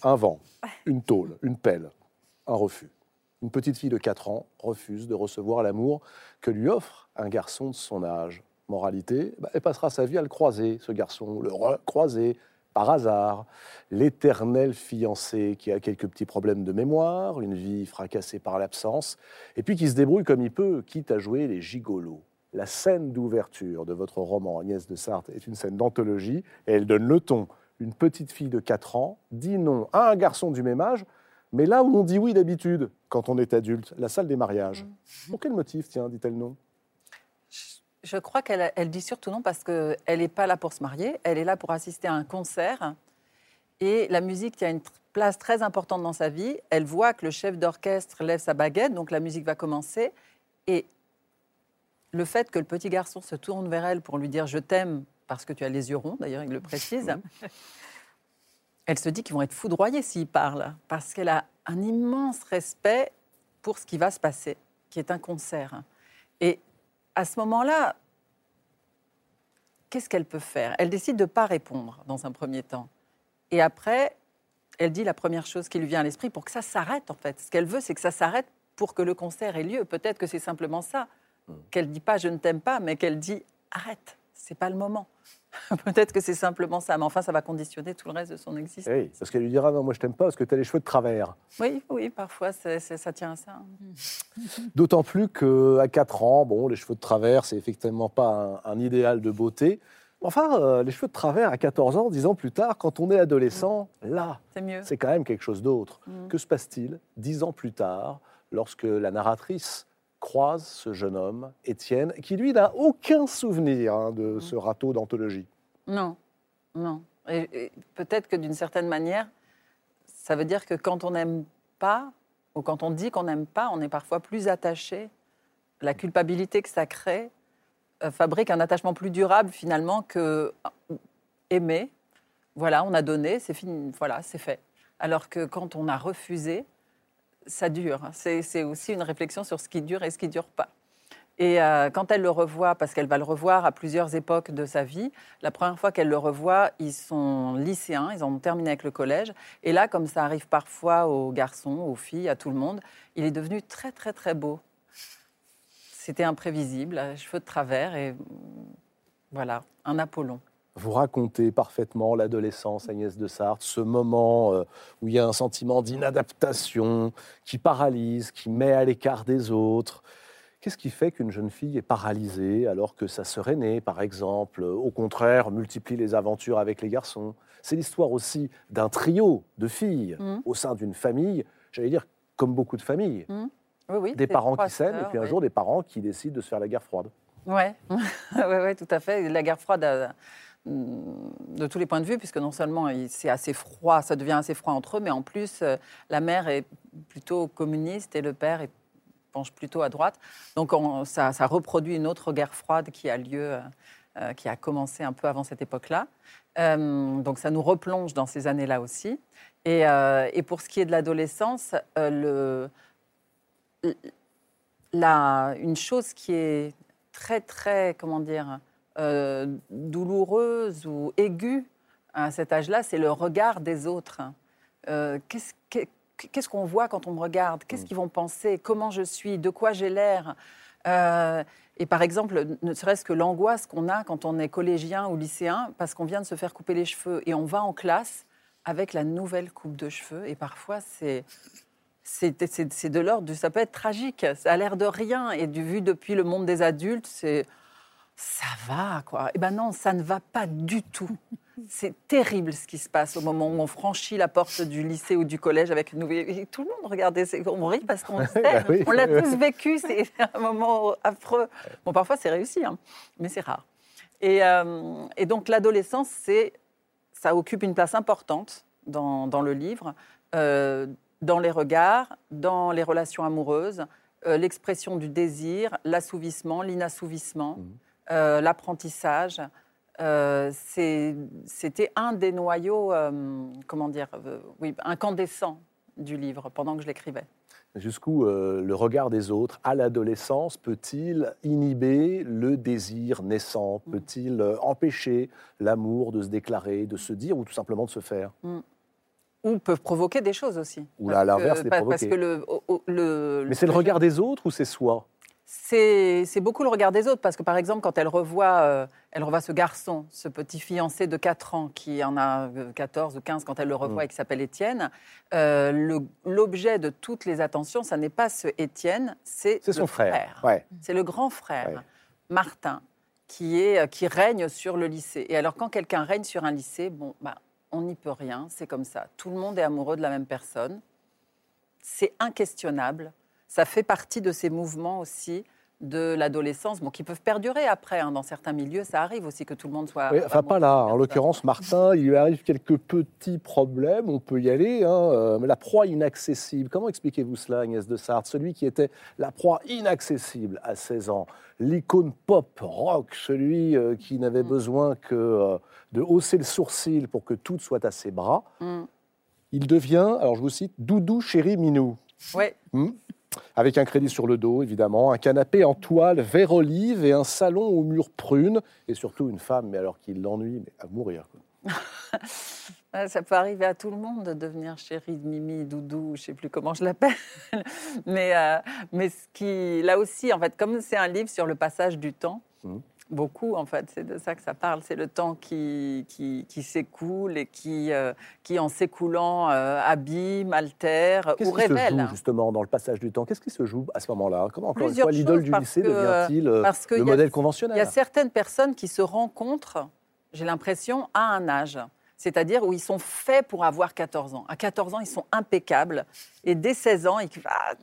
A: un vent, une tôle, une pelle, un refus. Une petite fille de 4 ans refuse de recevoir l'amour que lui offre un garçon de son âge moralité, bah, elle passera sa vie à le croiser, ce garçon, le recroiser par hasard. L'éternel fiancé qui a quelques petits problèmes de mémoire, une vie fracassée par l'absence, et puis qui se débrouille comme il peut, quitte à jouer les gigolos. La scène d'ouverture de votre roman Agnès de Sarthe est une scène d'anthologie et elle donne le ton. Une petite fille de 4 ans dit non à un garçon du même âge, mais là où on dit oui d'habitude quand on est adulte, la salle des mariages. Mmh. Pour quel motif, tiens, dit-elle non?
E: Je crois qu'elle elle dit surtout non parce qu'elle n'est pas là pour se marier, elle est là pour assister à un concert. Et la musique a une place très importante dans sa vie. Elle voit que le chef d'orchestre lève sa baguette, donc la musique va commencer. Et le fait que le petit garçon se tourne vers elle pour lui dire je t'aime parce que tu as les yeux ronds, d'ailleurs il le précise, elle se dit qu'ils vont être foudroyés s'ils parlent, parce qu'elle a un immense respect pour ce qui va se passer, qui est un concert. Et à ce moment-là, qu'est-ce qu'elle peut faire? Elle décide de ne pas répondre dans un premier temps. Et après, elle dit la première chose qui lui vient à l'esprit pour que ça s'arrête en fait. Ce qu'elle veut, c'est que ça s'arrête pour que le concert ait lieu. Peut-être que c'est simplement ça. Hmm. Qu'elle ne dit pas je ne t'aime pas, mais qu'elle dit arrête, c'est pas le moment. Peut-être que c'est simplement ça, mais enfin, ça va conditionner tout le reste de son existence.
A: Oui, parce qu'elle lui dira non, moi je t'aime pas parce que tu as les cheveux de travers.
E: Oui, oui, parfois ça tient à ça.
A: D'autant plus qu'à 4 ans, bon, les cheveux de travers, c'est effectivement pas un, idéal de beauté. Enfin, euh, les cheveux de travers à 14 ans, 10 ans plus tard, quand on est adolescent, là, c'est quand même quelque chose d'autre. Mm. Que se passe-t-il 10 ans plus tard, lorsque la narratrice croise ce jeune homme, Étienne, qui lui n'a aucun souvenir hein, de ce râteau d'anthologie.
E: Non, non. Et, peut-être que d'une certaine manière, ça veut dire que quand on n'aime pas, ou quand on dit qu'on n'aime pas, on est parfois plus attaché. La culpabilité que ça crée euh, fabrique un attachement plus durable finalement que euh, aimer. Voilà, on a donné, c'est fini, voilà, c'est fait. Alors que quand on a refusé, ça dure. C'est aussi une réflexion sur ce qui dure et ce qui ne dure pas. Et euh, quand elle le revoit, parce qu'elle va le revoir à plusieurs époques de sa vie, la première fois qu'elle le revoit, ils sont lycéens, ils ont terminé avec le collège. Et là, comme ça arrive parfois aux garçons, aux filles, à tout le monde, il est devenu très, très, très beau. C'était imprévisible, cheveux de travers et voilà, un Apollon
A: vous racontez parfaitement l'adolescence, Agnès de Sarthe, ce moment euh, où il y a un sentiment d'inadaptation qui paralyse, qui met à l'écart des autres. Qu'est-ce qui fait qu'une jeune fille est paralysée alors que sa sœur aînée, par exemple, au contraire, multiplie les aventures avec les garçons? C'est l'histoire aussi d'un trio de filles mmh. au sein d'une famille, j'allais dire comme beaucoup de familles. Mmh.
E: Oui, oui,
A: Des parents qui s'aiment, et puis un
E: oui.
A: jour des parents qui décident de se faire la guerre froide.
E: Ouais, ouais, ouais, tout à fait. La guerre froide, a- de tous les points de vue, puisque non seulement c'est assez froid, ça devient assez froid entre eux, mais en plus, euh, la mère est plutôt communiste et le père penche plutôt à droite. Donc on- ça, reproduit une autre guerre froide qui a lieu, euh, euh, qui a commencé un peu avant cette époque-là. Donc ça nous replonge dans ces années-là aussi. Et, pour ce qui est de l'adolescence, le, la, une chose qui est très, très, comment dire, euh, douloureuse ou aiguë à cet âge-là, c'est le regard des autres. Euh, qu'est-ce, qu'est- qu'est-ce qu'on voit quand on me regarde? Qu'est-ce qu'ils vont penser? Comment je suis? De quoi j'ai l'air? Euh, Et par exemple, ne serait-ce que l'angoisse qu'on a quand on est collégien ou lycéen, parce qu'on vient de se faire couper les cheveux et on va en classe avec la nouvelle coupe de cheveux. Et parfois, c'est c'est de l'ordre du. Ça peut être tragique. Ça a l'air de rien. Et du vu depuis le monde des adultes, c'est. Ça va, quoi. Eh ben non, ça ne va pas du tout. C'est terrible ce qui se passe au moment où on franchit la porte du lycée ou du collège avec une nouvelle. et Tout le monde, regardez, c'est- on rit parce qu'on sait.
A: Bah oui.
E: On l'a tous vécu. C'est un moment affreux. Bon, parfois c'est réussi, hein, mais c'est rare. Et, euh, et donc l'adolescence, c'est, ça occupe une place importante dans, dans le livre, euh, dans les regards, dans les relations amoureuses, euh, l'expression du désir, l'assouvissement, l'inassouvissement,
A: Mhm.
E: Euh, l'apprentissage. Euh, C'était un des noyaux, euh, comment dire, oui, incandescents du livre pendant que je l'écrivais.
A: Jusqu'où euh, le regard des autres à l'adolescence peut-il inhiber le désir naissant? Peut-il euh, empêcher l'amour de se déclarer, de se dire ou tout simplement de se faire?
E: Ou peuvent provoquer des choses aussi.
A: Ou là, à l'inverse, les
E: Parce
A: provoquer.
E: que le, au- au- le-
A: Mais c'est le regard des autres ou c'est soi?
E: C'est beaucoup le regard des autres, parce que par exemple, quand elle revoit, euh, elle revoit ce garçon, ce petit fiancé de 4 ans, qui en a euh, 14 ou 15 quand elle le revoit
A: Mm.
E: et qui s'appelle Étienne, euh, l'objet de toutes les attentions, ça n'est pas ce Étienne, c'est
A: son frère. Ouais.
E: C'est le grand frère,
A: Ouais.
E: Martin, qui, est, euh, qui règne sur le lycée. Et alors, quand quelqu'un règne sur un lycée, bon, bah, on n'y peut rien, c'est comme ça. Tout le monde est amoureux de la même personne. C'est inquestionnable. Ça fait partie de ces mouvements aussi de l'adolescence, bon, qui peuvent perdurer après. hein. Dans certains milieux, ça arrive aussi que tout le monde soit.
A: Oui, enfin, pas là. En l'occurrence, Martin, il lui arrive quelques petits problèmes. On peut y aller. hein, euh, mais la proie inaccessible. Comment expliquez-vous cela, Agnès de Sarthe? Celui qui était la proie inaccessible à 16 ans, l'icône pop, rock, celui euh, qui n'avait
E: Mm.
A: besoin que euh, de hausser le sourcil pour que tout soit à ses bras.
E: Mm.
A: Il devient, alors je vous cite, Doudou chéri Minou.
E: Ouais.
A: Hmm? Avec un crédit sur le dos, évidemment, un canapé en toile vert olive et un salon aux murs prunes, et surtout une femme, mais alors qu'il l'ennuie, mais à mourir. quoi.
E: Ouais, Ça peut arriver à tout le monde de devenir chérie, Mimi, Doudou, je ne sais plus comment je l'appelle. mais, euh, mais ce qui, là aussi, en fait, comme c'est un livre sur le passage du temps,
A: Mhm.
E: Beaucoup, en fait, c'est de ça que ça parle. C'est le temps qui, qui, qui s'écoule et qui, euh, qui en s'écoulant, euh, abîme, altère
A: Qu'est-ce
E: ou
A: qui se
E: révèle.
A: joue justement dans le passage du temps? Qu'est-ce qui se joue à ce moment-là? Comment encore une
E: Plusieurs
A: fois l'idole du lycée devient-il euh, le
E: a-
A: modèle
E: Il y a
A: conventionnel
E: certaines personnes qui se rencontrent, j'ai l'impression, à un âge. C'est-à-dire où ils sont faits pour avoir 14 ans. À 14 ans, ils sont impeccables. Et dès 16 ans, ils, ah,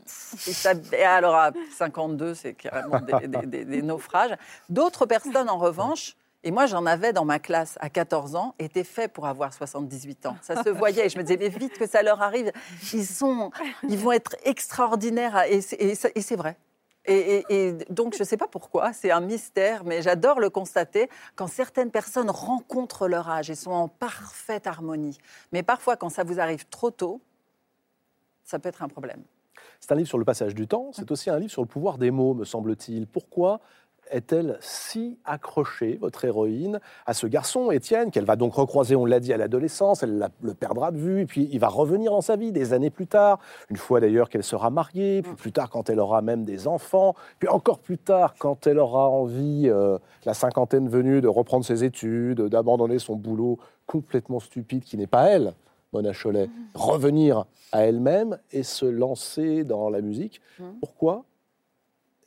E: et alors à 52, c'est carrément des, naufrages. D'autres personnes, en revanche, et moi j'en avais dans ma classe à 14 ans, étaient faits pour avoir 78 ans. Ça se voyait. Je me disais, mais vite que ça leur arrive. Ils, sont, ils vont être extraordinaires. Et c'est vrai. Et, et- et donc, je ne sais pas pourquoi, c'est un mystère, mais j'adore le constater quand certaines personnes rencontrent leur âge et sont en parfaite harmonie. Mais parfois, quand ça vous arrive trop tôt, ça peut être un problème.
A: C'est un livre sur le passage du temps, c'est aussi un livre sur le pouvoir des mots, me semble-t-il. Pourquoi est-elle si accrochée, votre héroïne, à ce garçon, Étienne, qu'elle va donc recroiser, on l'a dit, à l'adolescence, elle la- le perdra de vue, et puis il va revenir dans sa vie des années plus tard, une fois d'ailleurs qu'elle sera mariée, puis plus tard quand elle aura même des enfants, puis encore plus tard quand elle aura envie, euh, la cinquantaine venue, de reprendre ses études, d'abandonner son boulot complètement stupide qui n'est pas elle, Mona Cholet, revenir à elle-même et se lancer dans la musique.
E: Mhm.
A: Pourquoi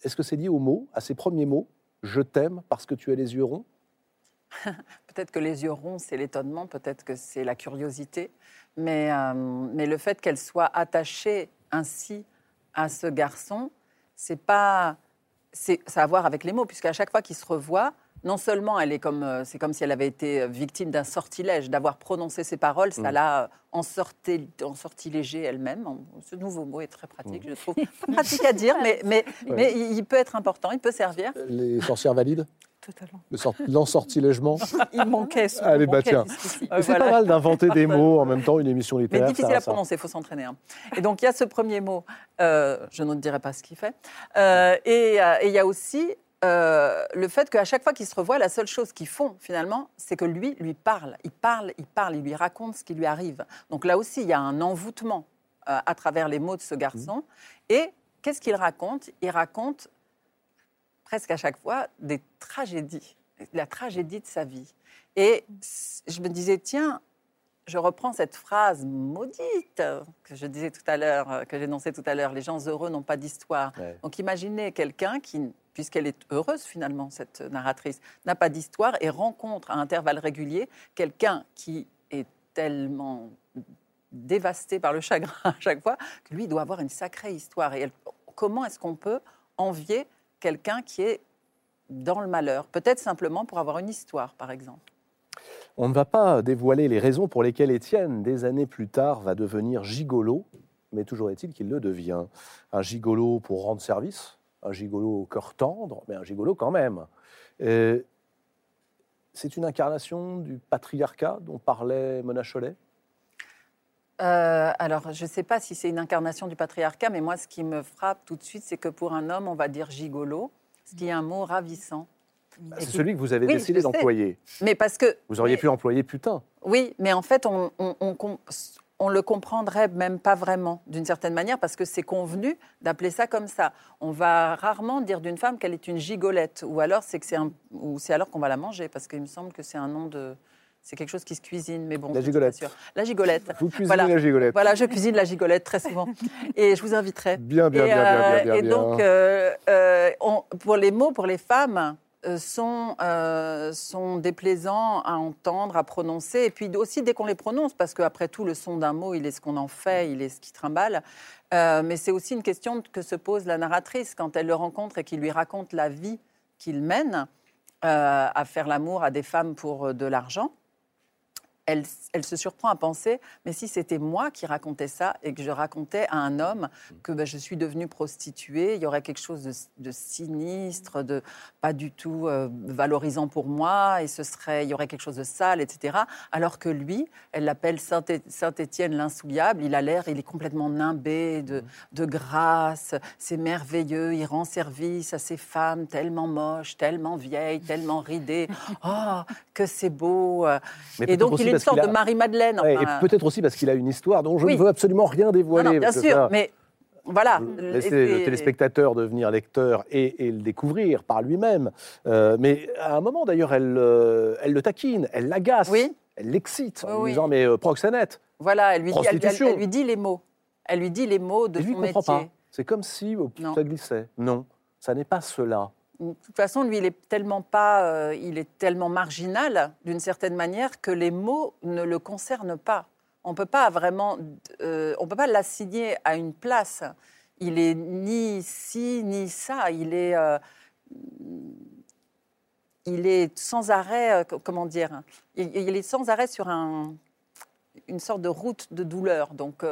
A: Est-ce que c'est lié aux mots, à ses premiers mots Je t'aime parce que tu as les yeux ronds?
E: Peut-être que les yeux ronds, c'est l'étonnement, peut-être que c'est la curiosité, mais, euh, mais le fait qu'elle soit attachée ainsi à ce garçon, c'est pas, c'est ça a à voir avec les mots, puisqu'à chaque fois qu'il se revoit, non seulement elle est comme, euh, c'est comme si elle avait été victime d'un sortilège, d'avoir prononcé ces paroles, ça
A: Mm.
E: l'a ensorti- ensortilégée elle-même. Ce nouveau mot est très pratique,
A: Mm.
E: je trouve. Pas pratique à dire, mais, mais,
A: Ouais.
E: mais il il peut être important, il peut servir.
A: Les sorcières valides?
C: Totalement.
A: Le sort- L'ensortilègement?
C: Il manquait ce
A: Allez, bah, tiens. Mais C'est
E: Voilà.
A: pas mal d'inventer des mots en même temps, une émission
E: Mais
A: littéraire.
E: difficile
A: ça,
E: à
A: ça.
E: prononcer, il faut s'entraîner. hein. Et donc, il y a ce premier mot, euh, je ne dirai pas ce qu'il fait. Euh, et euh, et il y a aussi euh, le fait qu'à chaque fois qu'ils se revoient, la seule chose qu'ils font, finalement, c'est que lui lui parle. Il parle, il parle, il lui raconte ce qui lui arrive. Donc là aussi, il y a un envoûtement euh, à travers les mots de ce garçon. Et qu'est-ce qu'il raconte? Il raconte presque à chaque fois des tragédies, la tragédie de sa vie. Et je me disais, tiens, je reprends cette phrase maudite que je disais tout à l'heure, euh, que j'énonçais tout à l'heure, les gens heureux n'ont pas d'histoire.
A: Ouais.
E: Donc imaginez quelqu'un qui, puisqu'elle est heureuse finalement, cette narratrice, n'a pas d'histoire et rencontre à intervalles réguliers quelqu'un qui est tellement dévasté par le chagrin à chaque fois que lui doit avoir une sacrée histoire. Et comment est-ce qu'on peut envier quelqu'un qui est dans le malheur Peut-être simplement pour avoir une histoire, par exemple?
A: On ne va pas dévoiler les raisons pour lesquelles Étienne, des années plus tard, va devenir gigolo, mais toujours est-il qu'il le devient. Un gigolo pour rendre service, un gigolo au cœur tendre, mais un gigolo quand même. Euh, C'est une incarnation du patriarcat dont parlait Mona Chollet?
E: Euh, alors, je ne sais pas si c'est une incarnation du patriarcat, mais moi, ce qui me frappe tout de suite, c'est que pour un homme, on va dire gigolo, ce qui est un mot ravissant. Et
A: C'est
E: qui-
A: celui que vous avez
E: Oui,
A: décidé d'employer.
E: Mais parce que.
A: Vous auriez
E: mais-
A: pu employer putain.
E: Oui, mais en fait, on, on, on le comprendrait même pas vraiment, d'une certaine manière, parce que c'est convenu d'appeler ça comme ça. On va rarement dire d'une femme qu'elle est une gigolette, ou alors c'est que c'est un, ou c'est alors qu'on va la manger, parce qu'il me semble que c'est un nom de, c'est quelque chose qui se cuisine, mais bon.
A: La gigolette.
E: La gigolette.
A: Vous cuisinez
E: Voilà.
A: la gigolette.
E: Voilà, je cuisine la gigolette très souvent, et je vous inviterai.
A: Bien, bien,
E: et,
A: bien, bien,
E: euh,
A: bien, bien,
E: et donc, euh, euh, on- pour les mots, pour les femmes, sont, euh, sont déplaisants à entendre, à prononcer. Et puis aussi, dès qu'on les prononce, parce qu'après tout, le son d'un mot, il est ce qu'on en fait, il est ce qui trimballe. Euh, mais c'est aussi une question que se pose la narratrice quand elle le rencontre et qu'il lui raconte la vie qu'il mène euh, à faire l'amour à des femmes pour euh, de l'argent. Elle, elle se surprend à penser, mais si c'était moi qui racontais ça et que je racontais à un homme que ben, je suis devenue prostituée, il y aurait quelque chose de, de sinistre, de pas du tout euh, valorisant pour moi, et ce serait, il y aurait quelque chose de sale, etc. Alors que lui, elle l'appelle Saint- Saint-Étienne l'insouillable, il a l'air, il est complètement nimbé de, de grâce, c'est merveilleux, il rend service à ces femmes tellement moches, tellement vieilles, tellement ridées. Oh, que c'est beau
A: Mais
E: Et donc, il est
A: parce
E: de Marie-Madeleine.
A: Ouais,
E: enfin.
A: et peut-être aussi parce qu'il a une histoire dont je
E: Oui.
A: ne veux absolument rien dévoiler.
E: non, bien sûr,
A: ça-
E: mais voilà.
A: Laissez
E: Et
A: le téléspectateur devenir lecteur et, et le découvrir par lui-même. Euh, mais à un moment, d'ailleurs, elle, euh, elle le taquine, elle l'agace,
E: Oui.
A: elle l'excite en
E: Oui,
A: lui
E: oui.
A: disant Mais euh, proxénète
E: Voilà, elle lui, dit, elle, elle-
A: Prostitution.
E: elle lui dit les mots. Elle lui dit les mots de
A: Et lui,
E: son
A: comprend
E: métier.
A: pas. C'est comme si oh, ça glissait. Non, ça n'est pas cela.
E: De toute façon, lui, il est tellement pas, euh, il est tellement marginal d'une certaine manière que les mots ne le concernent pas. On peut pas vraiment, euh, on peut pas l'assigner à une place. Il est ni ci ni ça. Il est, euh, il est sans arrêt, co- comment dire, il, est sans arrêt sur un, une sorte de route de douleur, donc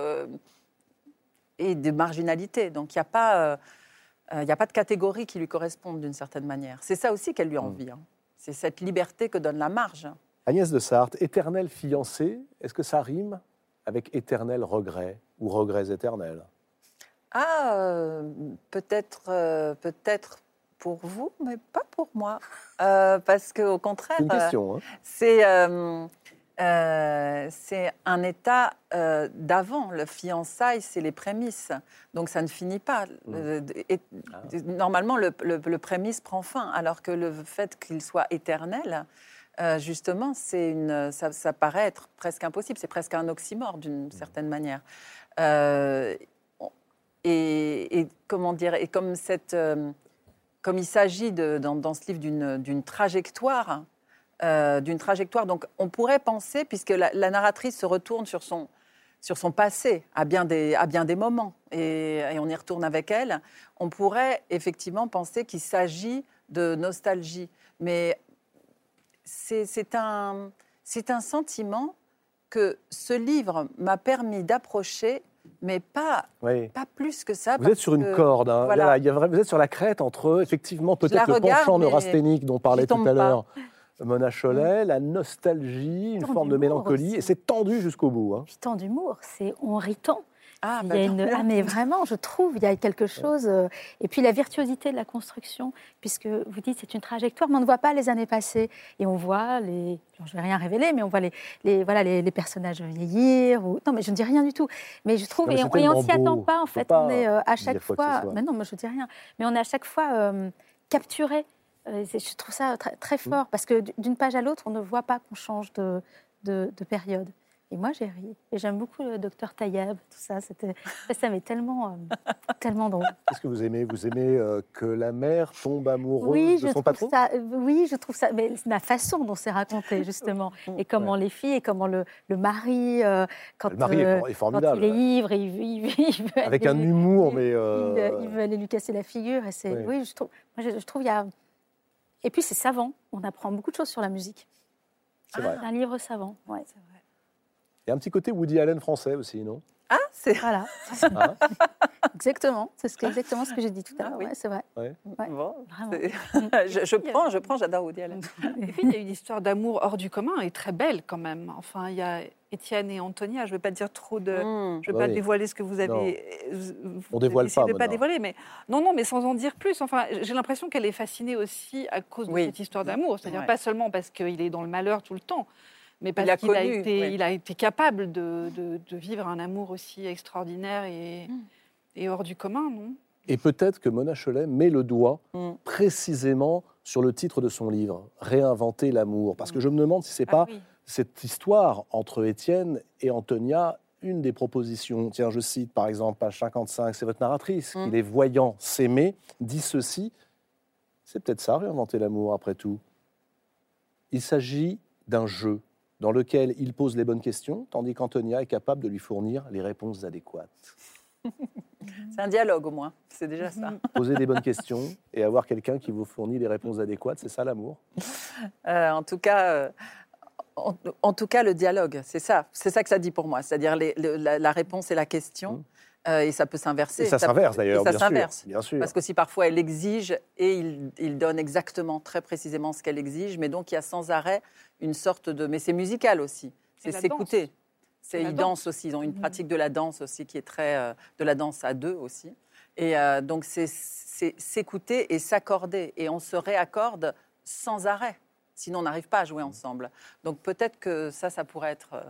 E: et de marginalité. Donc il n'y a pas. Euh, il n'y a pas de catégorie qui lui corresponde d'une certaine manière. C'est ça aussi qu'elle lui envie. hein. C'est cette liberté que donne la marge.
A: Agnès de Sarthe, éternel fiancé, est-ce que ça rime avec éternel regret ou regrets éternels?
E: Ah, euh, peut-être, euh, peut-être pour vous, mais pas pour moi, Euh, parce qu'au contraire,
A: C'est une
E: euh,
A: question. hein.
E: C'est euh, euh, c'est un état euh, d'avant. Le fiançailles, c'est les prémices, donc ça ne finit pas. Euh, et-
A: Ah.
E: Normalement, le, le- le prémisse prend fin, alors que le fait qu'il soit éternel, euh, justement, c'est une, ça, ça paraît être presque impossible. C'est presque un oxymore d'une certaine manière. Euh, et, et comment dire Et comme cette, euh, comme il s'agit de- dans, dans ce livre d'une trajectoire, euh, d'une trajectoire. Donc, on pourrait penser, puisque la, la narratrice se retourne sur son sur son passé à bien des, à bien des moments, et, et on y retourne avec elle, on pourrait effectivement penser qu'il s'agit de nostalgie. Mais c'est un, un sentiment que ce livre m'a permis d'approcher, mais pas,
A: Oui.
E: pas plus que ça.
A: Vous
E: parce
A: êtes sur une
E: que-
A: corde. hein.
E: voilà.
A: Voilà, il y a vra- vous êtes sur la crête entre, effectivement, peut-être le
E: regarde,
A: penchant neurasthénique dont parlait
E: j'y
A: tout à l'heure Mona Cholet, la nostalgie, une
B: Tant
A: forme de mélancolie,
B: aussi.
A: et c'est tendu jusqu'au bout. hein.
B: Puis tant d'humour, c'est on rit tant.
E: Ah,
B: Il
E: bah,
B: y a
E: tant
B: une... Ah, mais vraiment, je trouve, il y a quelque chose. euh, Et puis la virtuosité de la construction, puisque vous dites c'est une trajectoire, mais on ne voit pas les années passées. Et on voit les. alors, je ne vais rien révéler, mais on voit les, les, voilà, les, les personnages vieillir. Ou... Non, mais je ne dis rien du tout. Mais je trouve.
A: Non, mais
B: et on
A: tellement
B: s'y attend pas, en fait.
A: pas
B: on est euh, à chaque fois. Mais non, moi, je ne dis rien. Mais on est à chaque fois euh, capturé. Euh, je trouve ça très, très
A: Mm.
B: fort, parce que d'une page à l'autre, on ne voit pas qu'on change de, de, de période. Et moi, j'ai ri. Et j'aime beaucoup le docteur Taïeb, tout ça. Ça m'est tellement, euh, tellement drôle.
A: Qu'est-ce que vous aimez? Vous aimez euh, que la mère tombe amoureuse
B: Oui,
A: de
B: je
A: son
B: trouve
A: patron?
B: ça. euh, Oui, je trouve ça. Mais c'est la façon dont c'est raconté justement, et comment les filles, et comment le, le mari, euh, quand,
A: Le mari est
B: quand
A: formidable.
B: il est ivre, il, il, il veut
A: Avec
B: aller
A: un humour, mais.
B: il, il veut aller lui casser la figure. Et c'est,
A: Oui.
B: oui, je trouve. Moi, je, je trouve il y a. Et puis c'est savant. On apprend beaucoup de choses sur la musique.
A: C'est vrai.
B: C'est un livre savant. Ouais.
A: Il y a un petit côté Woody Allen français aussi, non?
E: Ah, c'est
B: Voilà.
A: Hein
B: exactement. C'est ce que, exactement ce que j'ai dit tout à
E: Ah
B: l'heure.
E: oui.
B: Ouais, c'est vrai. Ouais,
E: bon.
B: Vraiment.
E: c'est- je, je prends, je prends, j'adore Woody Allen.
C: Et puis, il y a une histoire d'amour hors du commun et très belle quand même. Enfin, il y a Étienne et Antonia. Je ne vais pas dire trop de.
E: Mmh.
C: Je ne vais
A: Bah
C: pas
A: oui.
C: dévoiler ce que vous avez. vous-
A: On dévoile pas,
C: de pas dévoiler, mais non, non, mais sans en dire plus. Enfin, j'ai l'impression qu'elle est fascinée aussi à cause de cette histoire d'amour. C'est-à-dire
E: Ouais.
C: pas seulement parce qu'il est dans le malheur tout le temps, mais parce qu'il a,
E: oui.
C: a été capable de, de- de vivre un amour aussi extraordinaire et,
E: Mm.
C: et hors du commun, non?
A: Et peut-être que Mona Cholet met le doigt
E: Mm.
A: précisément sur le titre de son livre, Réinventer l'amour. Parce que je me demande si c'est
C: Ah
A: pas
C: oui.
A: Cette histoire entre Étienne et Antonia une des propositions. Tiens, je cite par exemple page 55, c'est votre narratrice
E: Mm.
A: qui, les voyant s'aimer, dit ceci. C'est peut-être ça, réinventer l'amour après tout. Il s'agit d'un jeu dans lequel il pose les bonnes questions, tandis qu'Antonia est capable de lui fournir les réponses adéquates.
E: C'est un dialogue au moins, c'est déjà ça.
A: Poser des bonnes questions et avoir quelqu'un qui vous fournit les réponses adéquates, c'est ça l'amour?
E: Euh, en tout cas, euh, en, en tout cas, le dialogue, c'est ça, c'est ça que ça dit pour moi. C'est-à-dire les- la, la réponse et la question,
A: Mm.
E: euh, et ça peut s'inverser.
A: Et ça s'inverse d'ailleurs,
E: Ça
A: bien sûr.
E: s'inverse.
A: Bien sûr.
E: Parce qu'aussi parfois elle exige et il, il donne exactement, très précisément ce qu'elle exige, mais donc il y a sans arrêt une sorte de. Mais c'est musical aussi, c'est
C: la
E: s'écouter. C'est
C: la
E: ils
C: danse.
E: dansent aussi, ils ont une
C: Mhm.
E: pratique de la danse aussi qui est très euh, de la danse à deux aussi. Et euh, donc c'est c'est s'écouter et s'accorder et on se réaccorde sans arrêt. Sinon on n'arrive pas à jouer ensemble. Donc peut-être que ça, ça pourrait être euh,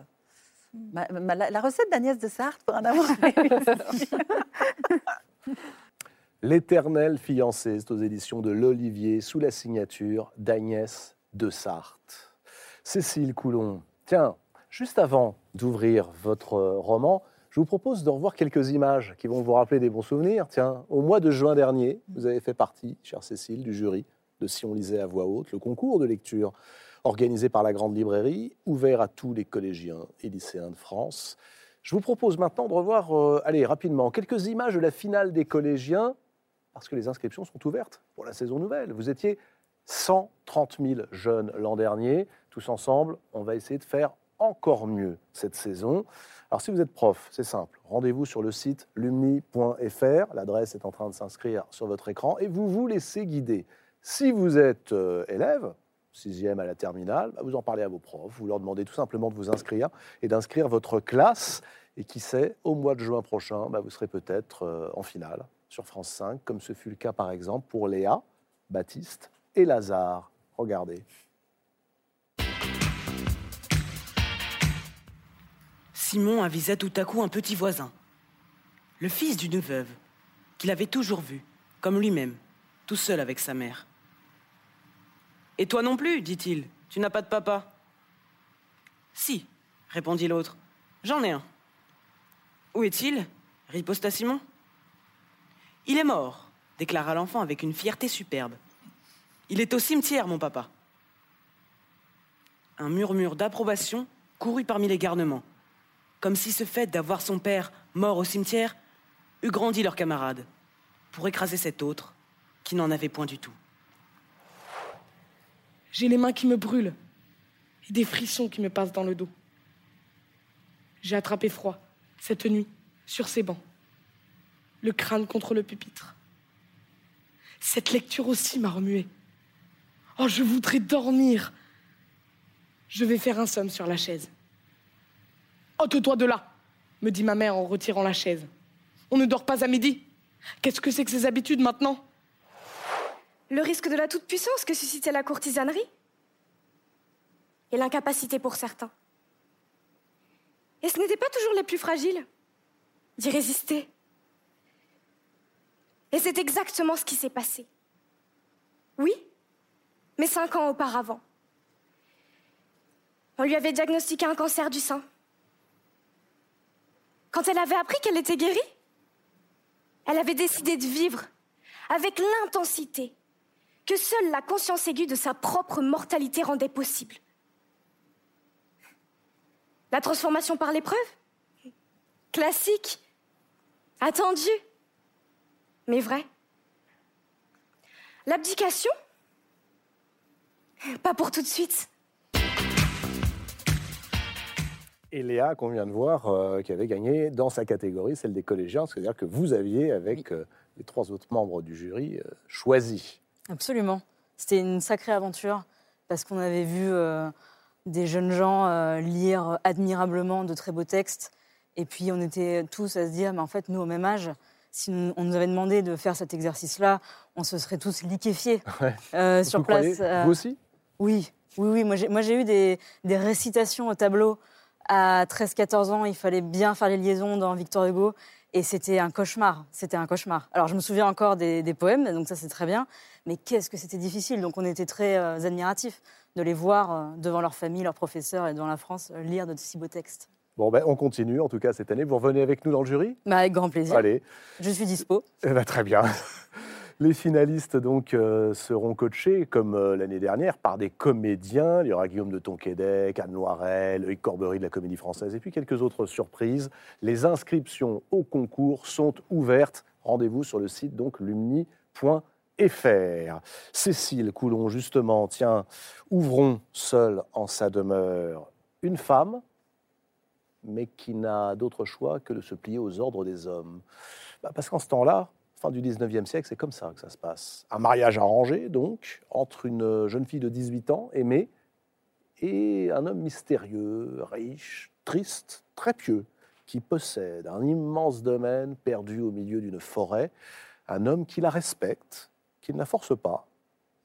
E: ma- ma- la, la recette d'Agnès de Sarthe pour un amour.
A: L'éternel fiancé, c'est aux éditions de l'Olivier, sous la signature d'Agnès de Sarthe. Cécile Coulon, tiens, juste avant d'ouvrir votre euh, roman, je vous propose de revoir quelques images qui vont vous rappeler des bons souvenirs. Tiens, au mois de juin dernier, vous avez fait partie, chère Cécile, du jury de Si on lisait à voix haute, le concours de lecture organisé par la Grande Librairie, ouvert à tous les collégiens et lycéens de France. Je vous propose maintenant de revoir, euh, allez, rapidement, quelques images de la finale des collégiens, parce que les inscriptions sont ouvertes pour la saison nouvelle. Vous étiez 130 000 jeunes l'an dernier. Tous ensemble, on va essayer de faire encore mieux cette saison. Alors, si vous êtes prof, c'est simple. Rendez-vous sur le site lumni.fr. L'adresse est en train de s'inscrire sur votre écran et vous vous laissez guider. Si vous êtes euh, élève, sixième à la terminale, bah, vous en parlez à vos profs. Vous leur demandez tout simplement de vous inscrire et d'inscrire votre classe. Et qui sait, au mois de juin prochain, bah, vous serez peut-être euh, en finale sur France 5, comme ce fut le cas par exemple pour Léa, Baptiste et Lazare. Regardez.
H: Simon avisa tout à coup un petit voisin, le fils d'une veuve, qu'il avait toujours vu, comme lui-même, tout seul avec sa mère. Et toi non plus, dit-il, tu n'as pas de papa. Si, répondit l'autre, j'en ai un. Où est-il? Riposta Simon. Il est mort, déclara l'enfant avec une fierté superbe. Il est au cimetière, mon papa. Un murmure d'approbation courut parmi les garnements. comme si ce fait d'avoir son père mort au cimetière eût grandi leur camarade, pour écraser cet autre qui n'en avait point du tout.
I: J'ai les mains qui me brûlent et des frissons qui me passent dans le dos. J'ai attrapé froid cette nuit sur ces bancs, le crâne contre le pupitre. Cette lecture aussi m'a remué. Oh, je voudrais dormir. Je vais faire un somme sur la chaise. Ôte-toi de là, me dit ma mère en retirant la chaise. On ne dort pas à midi. Qu'est-ce que c'est que ces habitudes maintenant?
J: Le risque de la toute-puissance que suscitait la courtisanerie et l'incapacité pour certains. Et ce n'était pas toujours les plus fragiles d'y résister. Et c'est exactement ce qui s'est passé. Oui, mais cinq ans auparavant. On lui avait diagnostiqué un cancer du sein. Quand elle avait appris qu'elle était guérie, elle avait décidé de vivre avec l'intensité que seule la conscience aiguë de sa propre mortalité rendait possible. La transformation par l'épreuve? Classique, attendu, mais vrai. L'abdication? Pas pour tout de suite.
A: Et Léa, qu'on vient de voir, euh, qui avait gagné dans sa catégorie, celle des collégiens, c'est-à-dire que vous aviez, avec euh, les trois autres membres du jury, euh, choisi.
D: Absolument. C'était une sacrée aventure parce qu'on avait vu euh, des jeunes gens euh, lire admirablement de très beaux textes. Et puis on était tous à se dire, mais en fait, nous, au même âge, si on nous avait demandé de faire cet exercice-là, on se serait tous liquéfiés
A: Ouais.
D: euh, sur place.
A: Vous aussi?
D: Oui, oui, oui. Moi, j'ai, moi, j'ai eu des, des récitations au tableau à 13-14 ans. Il fallait bien faire les liaisons dans Victor Hugo. Et c'était un cauchemar. C'était un cauchemar. Alors, je me souviens encore des, des poèmes, donc ça, c'est très bien. Mais qu'est-ce que c'était difficile. Donc, on était très euh, admiratifs de les voir euh, devant leur famille, leurs professeurs et devant la France euh, lire de si beaux textes.
A: Bon, ben, on continue, en tout cas, cette année. Vous revenez avec nous dans le jury?
D: Bah, avec grand plaisir.
A: Allez.
D: Je suis dispo.
A: Eh ben, très bien. Les finalistes donc euh, seront coachés comme euh, l'année dernière par des comédiens. Il y aura Guillaume de Tonquédec, Anne Loirel, Loïc Corbery de la Comédie Française et puis quelques autres surprises. Les inscriptions au concours sont ouvertes. Rendez-vous sur le site donc lumni.fr. Cécile Coulon, justement, tiens, ouvrons seule en sa demeure une femme, mais qui n'a d'autre choix que de se plier aux ordres des hommes. Bah, parce qu'en ce temps-là, fin du 19e siècle, c'est comme ça que ça se passe. Un mariage arrangé, donc, entre une jeune fille de 18 ans, aimée, et un homme mystérieux, riche, triste, très pieux, qui possède un immense domaine perdu au milieu d'une forêt, un homme qui la respecte, qui ne la force pas,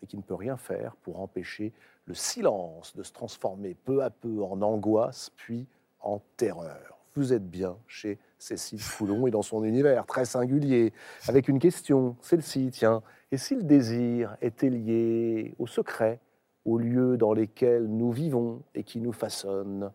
A: mais qui ne peut rien faire pour empêcher le silence de se transformer peu à peu en angoisse, puis en terreur. Vous êtes bien chez Cécile Coulon et dans son univers très singulier, avec une question, celle-ci, tiens, et si le désir était lié au secret, aux lieux dans lesquels nous vivons et qui nous façonnent?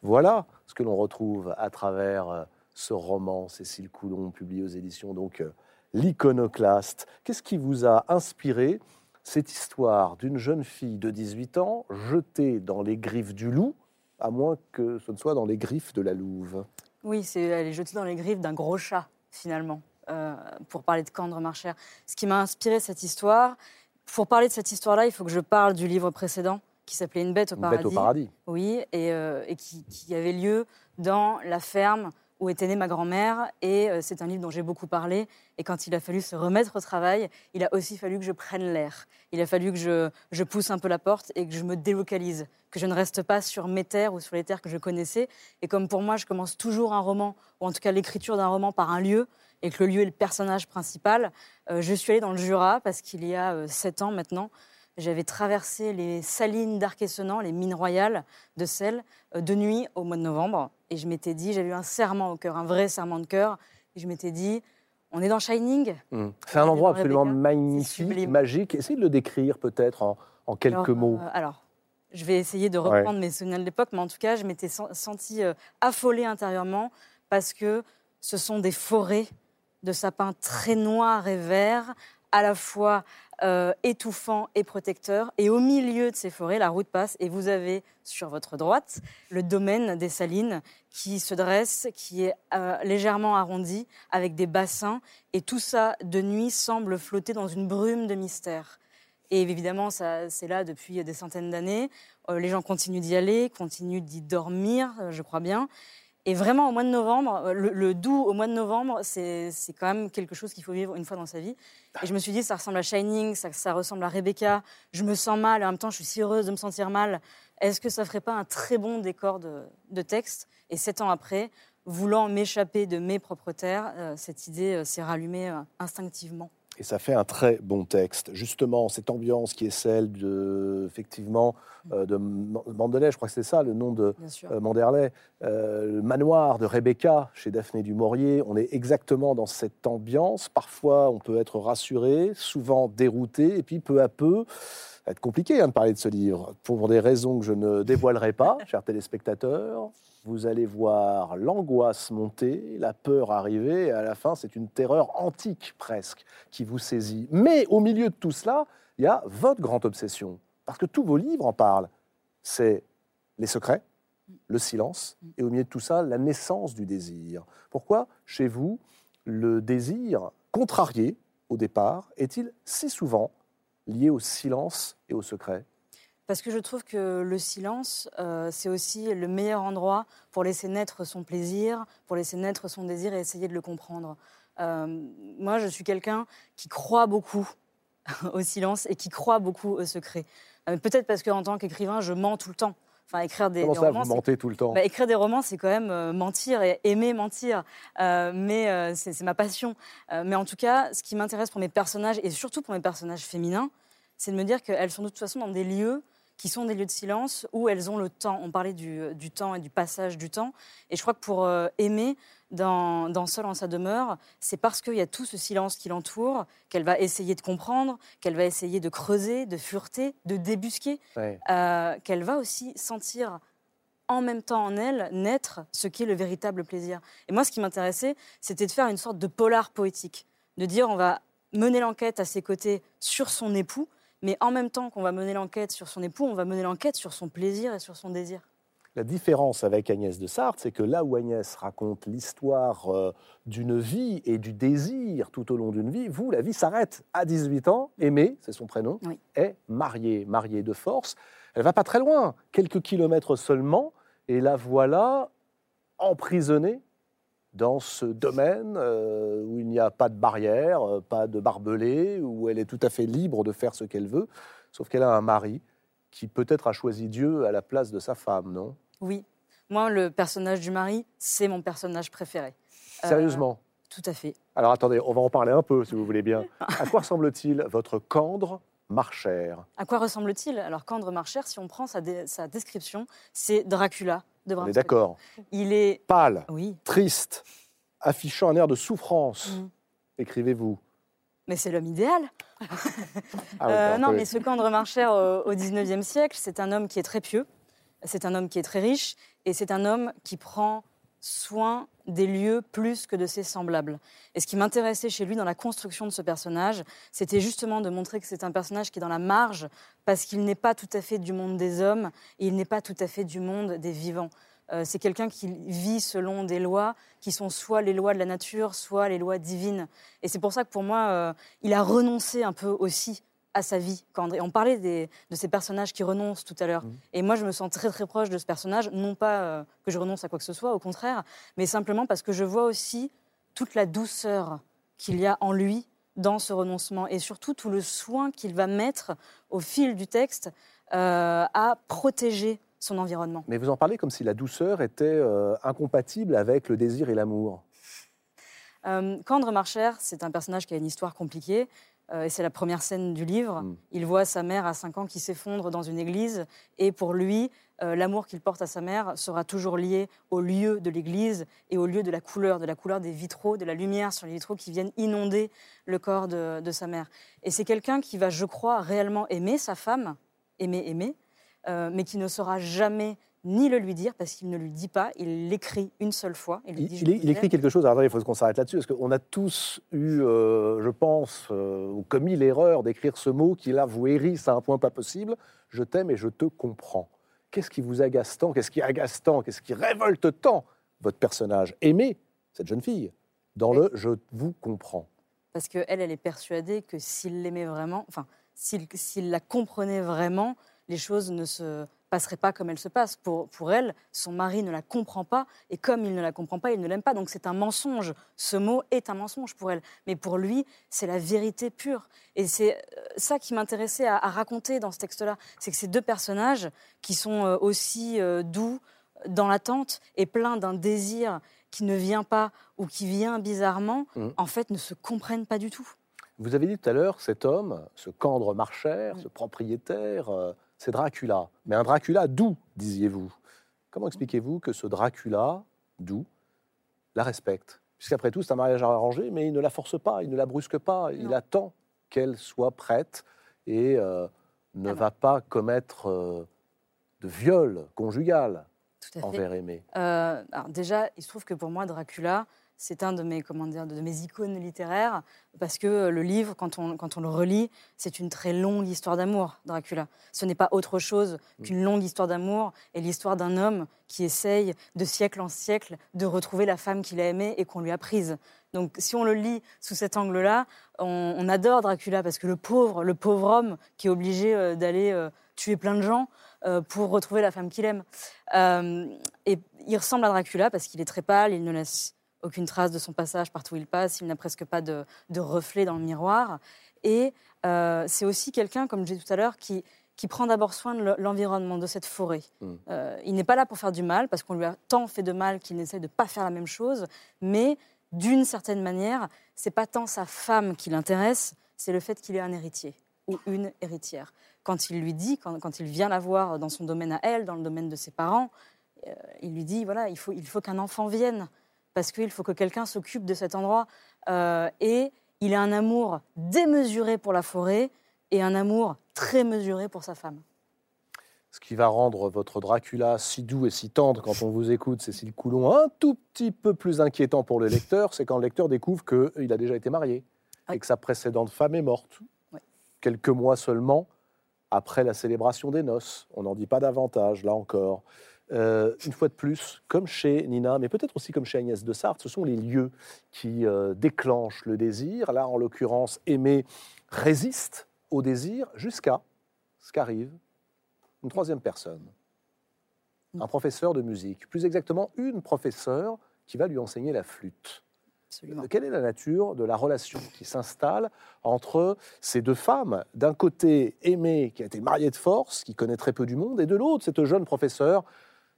A: Voilà ce que l'on retrouve à travers euh, ce roman Cécile Coulon, publié aux éditions donc euh, L'Iconoclaste. Qu'est-ce qui vous a inspiré? Cette histoire d'une jeune fille de 18 ans jetée dans les griffes du loup, à moins que ce ne soit dans les griffes de la louve
D: Oui, c'est, elle est jetée dans les griffes d'un gros chat, finalement, euh, pour parler de Candre Marchère. Ce qui m'a inspiré cette histoire, pour parler de cette histoire-là, il faut que je parle du livre précédent qui s'appelait Une bête au
A: Une
D: paradis.
A: bête au paradis.
D: Oui, et, euh, et qui, qui avait lieu dans la ferme où était née ma grand-mère. Et euh, c'est un livre dont j'ai beaucoup parlé. Et quand il a fallu se remettre au travail, il a aussi fallu que je prenne l'air. Il a fallu que je, pousse un peu la porte et que je me délocalise, que je ne reste pas sur mes terres ou sur les terres que je connaissais. Et comme pour moi, je commence toujours un roman, ou en tout cas l'écriture d'un roman par un lieu, et que le lieu est le personnage principal, euh, je suis allée dans le Jura parce qu'il y a euh, sept ans maintenant, j'avais traversé les salines d'Arc-et-Senans, les mines royales de sel, euh, de nuit au mois de novembre. Et je m'étais dit, j'avais eu un serment au cœur, un vrai serment de cœur. Et je m'étais dit, on est dans Shining.
A: Hmm. C'est un endroit absolument magnifique, magique. Essayez de le décrire peut-être en, en quelques
D: Alors,
A: mots.
D: euh, alors, je vais essayer de reprendre mes souvenirs de l'époque, mais en tout cas, je m'étais sen- sentie euh, affolée intérieurement parce que ce sont des forêts de sapins très noirs et verts, à la fois euh, étouffant et protecteur. Et au milieu de ces forêts, la route passe et vous avez sur votre droite le domaine des salines qui se dresse, qui est euh, légèrement arrondi avec des bassins. Et tout ça, de nuit, semble flotter dans une brume de mystère. Et évidemment, c'est là depuis des centaines d'années. Euh, les gens continuent d'y aller, continuent d'y dormir, je crois bien. Et vraiment, au mois de novembre, euh, le, doux au mois de novembre, c'est, quand même quelque chose qu'il faut vivre une fois dans sa vie. Et je me suis dit, ça ressemble à Shining, ça, ça ressemble à Rebecca. Je me sens mal, et en même temps, je suis si heureuse de me sentir mal. Est-ce que ça ferait pas un très bon décor de, texte? Et sept ans après, voulant m'échapper de mes propres terres, euh, cette idée euh, s'est rallumée instinctivement.
A: Et ça fait un très bon texte. Justement, cette ambiance qui est celle de, effectivement, euh, de M- Mandelet, je crois que c'est ça le nom de euh, Manderley, euh, le manoir de Rebecca chez Daphné du Maurier. On est exactement dans cette ambiance. Parfois, on peut être rassuré, souvent dérouté, et puis peu à peu, ça va être compliqué hein, de parler de ce livre. Pour des raisons que je ne dévoilerai pas, chers téléspectateurs, vous allez voir l'angoisse monter, la peur arriver, et à la fin, c'est une terreur antique presque qui vous saisit. Mais au milieu de tout cela, il y a votre grande obsession, parce que tous vos livres en parlent. C'est les secrets, le silence, et au milieu de tout ça, la naissance du désir. Pourquoi, chez vous, le désir, contrarié au départ, est-il si souvent lié au silence et au secret?
D: Parce que je trouve que le silence, euh, c'est aussi le meilleur endroit pour laisser naître son plaisir, pour laisser naître son désir et essayer de le comprendre. Euh, moi, je suis quelqu'un qui croit beaucoup au silence et qui croit beaucoup au secret. Euh, Peut-être parce qu'en tant qu'écrivain, je mens tout le temps. Enfin, écrire des,
A: Comment
D: des
A: ça,
D: romans,
A: vous mentez tout le temps?
D: Bah, écrire des romans, c'est quand même euh, mentir et aimer mentir. Euh, mais euh, c'est ma passion. Mais en tout cas, ce qui m'intéresse pour mes personnages, et surtout pour mes personnages féminins, c'est de me dire qu'elles sont de toute façon dans des lieux qui sont des lieux de silence où elles ont le temps. On parlait du, du temps et du passage du temps. Et je crois que pour euh, aimer, dans, dans Seul en sa demeure, c'est parce qu'il y a tout ce silence qui l'entoure qu'elle va essayer de comprendre, qu'elle va essayer de creuser, de fureter, de débusquer
A: Ouais.
D: euh, qu'elle va aussi sentir en même temps en elle naître ce qu'est le véritable plaisir. Et moi, ce qui m'intéressait, c'était de faire une sorte de polar poétique, de dire on va mener l'enquête à ses côtés sur son époux, mais en même temps qu'on va mener l'enquête sur son époux, on va mener l'enquête sur son plaisir et sur son désir.
A: La différence avec Agnès de Sarthe, c'est que là où Agnès raconte l'histoire euh, d'une vie et du désir tout au long d'une vie, vous, la vie s'arrête à 18 ans. Aimée, c'est son prénom,
D: Oui.
A: est mariée, mariée de force. Elle va pas très loin, quelques kilomètres seulement, et la voilà emprisonnée dans ce domaine euh, où il n'y a pas de barrière, euh, pas de barbelé, où elle est tout à fait libre de faire ce qu'elle veut, sauf qu'elle a un mari qui peut-être a choisi Dieu à la place de sa femme, non?
D: Oui, moi, le personnage du mari, c'est mon personnage préféré. Euh,
A: Sérieusement?
D: Tout à fait.
A: Alors attendez, on va en parler un peu si vous voulez bien. À quoi ressemble-t-il votre Candre marchère?
D: À quoi ressemble-t-il? Alors, Candre Marchère, si on prend sa, dé- sa description, c'est Dracula de
A: On est d'accord.
D: Il est.
A: Pâle,
D: Oui,
A: triste, affichant un air de souffrance,
D: Mhm.
A: écrivez-vous.
D: mais c'est l'homme idéal.
A: Ah oui,
D: Euh, non, mais ce Candre Marchère euh, au XIXe siècle, c'est un homme qui est très pieux, c'est un homme qui est très riche, et c'est un homme qui prend soin des lieux plus que de ses semblables. Et ce qui m'intéressait chez lui dans la construction de ce personnage, c'était justement de montrer que c'est un personnage qui est dans la marge, parce qu'il n'est pas tout à fait du monde des hommes, et il n'est pas tout à fait du monde des vivants. Euh, c'est quelqu'un qui vit selon des lois qui sont soit les lois de la nature, soit les lois divines. Et c'est pour ça que pour moi, euh, il a renoncé un peu aussi à sa vie. Quand on parlait des- de ces personnages qui renoncent tout à l'heure. Et moi, je me sens très très proche de ce personnage. Non pas euh, que je renonce à quoi que ce soit, au contraire, mais simplement parce que je vois aussi toute la douceur qu'il y a en lui dans ce renoncement et surtout tout le soin qu'il va mettre au fil du texte euh, à protéger son environnement.
A: Mais vous en parlez comme si la douceur était euh, incompatible avec le désir et l'amour.
D: Euh, Candre Marchère, c'est un personnage qui a une histoire compliquée. Euh, et c'est la première scène du livre.
A: Mm.
D: Il voit sa mère à 5 ans qui s'effondre dans une église. Et pour lui, euh, l'amour qu'il porte à sa mère sera toujours lié au lieu de l'église et au lieu de la couleur, de la couleur des vitraux, de la lumière sur les vitraux qui viennent inonder le corps de, de sa mère. Et c'est quelqu'un qui va, je crois, réellement aimer sa femme, aimer, aimer, euh, mais qui ne saura jamais ni le lui dire parce qu'il ne lui dit pas, il l'écrit une seule fois. Il, lui dit,
A: il écrit quelque chose, alors, attendez, il faut qu'on s'arrête là-dessus, parce qu'on a tous eu, euh, je pense, euh, ou commis l'erreur d'écrire ce mot qui, là, vous hérisse à un point pas possible. Je t'aime et je te comprends. Qu'est-ce qui vous agace tant? Qu'est-ce qui agace tant? Qu'est-ce qui révolte tant votre personnage Aimé, cette jeune fille, dans le je vous comprends?
D: Parce qu'elle, elle est persuadée que s'il l'aimait vraiment, enfin, s'il la comprenait vraiment, les choses ne se passeraient pas comme elles se passent. Pour, pour elle, son mari ne la comprend pas, et comme il ne la comprend pas, il ne l'aime pas. Donc c'est un mensonge. Ce mot est un mensonge pour elle. Mais pour lui, c'est la vérité pure. Et c'est euh, ça qui m'intéressait à, à raconter dans ce texte-là. C'est que ces deux personnages, qui sont euh, aussi euh, doux dans l'attente et pleins d'un désir qui ne vient pas ou qui vient bizarrement,
A: Mhm.
D: en fait, ne se comprennent pas du tout.
A: Vous avez dit tout à l'heure, cet homme, ce Candre Marchère, ce propriétaire, c'est Dracula. Mais un Dracula doux, disiez-vous. Comment expliquez-vous que ce Dracula doux la respecte? Puisqu'après tout, c'est un mariage arrangé, mais il ne la force pas, il ne la brusque pas. Il attend qu'elle soit prête et euh, ne
D: Alors.
A: va pas commettre euh, de viol conjugal envers Aimé.
D: Euh, alors déjà, il se trouve que pour moi, Dracula, c'est un de mes, comment dire, de mes icônes littéraires, parce que le livre, quand on, quand on le relit, c'est une très longue histoire d'amour, Dracula. Ce n'est pas autre chose qu'une longue histoire d'amour et l'histoire d'un homme qui essaye, de siècle en siècle, de retrouver la femme qu'il a aimée et qu'on lui a prise. Donc, si on le lit sous cet angle-là, on, on adore Dracula parce que le pauvre, le pauvre homme qui est obligé euh, d'aller euh, tuer plein de gens euh, pour retrouver la femme qu'il aime. Euh, et il ressemble à Dracula parce qu'il est très pâle, il ne laisse aucune trace de son passage partout où il passe, il n'a presque pas de, de reflet dans le miroir. Et euh, c'est aussi quelqu'un, comme je disais tout à l'heure, qui, qui prend d'abord soin de l'environnement, de cette forêt.
A: Mm.
D: Euh, il n'est pas là pour faire du mal, parce qu'on lui a tant fait de mal qu'il essaie de ne pas faire la même chose, mais d'une certaine manière, c'est pas tant sa femme qui l'intéresse, c'est le fait qu'il ait un héritier ou une héritière. Quand il lui dit, quand, quand il vient la voir dans son domaine à elle, dans le domaine de ses parents, euh, il lui dit voilà, il faut, il faut qu'un enfant vienne parce qu'il faut que quelqu'un s'occupe de cet endroit. Euh, et il a un amour démesuré pour la forêt et un amour très mesuré pour sa femme.
A: Ce qui va rendre votre Dracula si doux et si tendre quand on vous écoute, Cécile Coulon, un tout petit peu plus inquiétant pour le lecteur, c'est quand le lecteur découvre qu'il a déjà été marié
D: Oui.
A: et que sa précédente femme est morte.
D: Oui.
A: Quelques mois seulement après la célébration des noces. On n'en dit pas davantage, là encore. Euh, une fois de plus, comme chez Nina, mais peut-être aussi comme chez Agnès de Sarthe, ce sont les lieux qui euh, déclenchent le désir. Là, en l'occurrence, Aimé résiste au désir jusqu'à ce qu'arrive une troisième personne, un professeur de musique, plus exactement une professeure qui va lui enseigner la flûte.
D: Absolument.
A: Quelle est la nature de la relation qui s'installe entre ces deux femmes? D'un côté, Aimée, qui a été mariée de force, qui connaît très peu du monde, et de l'autre, cette jeune professeure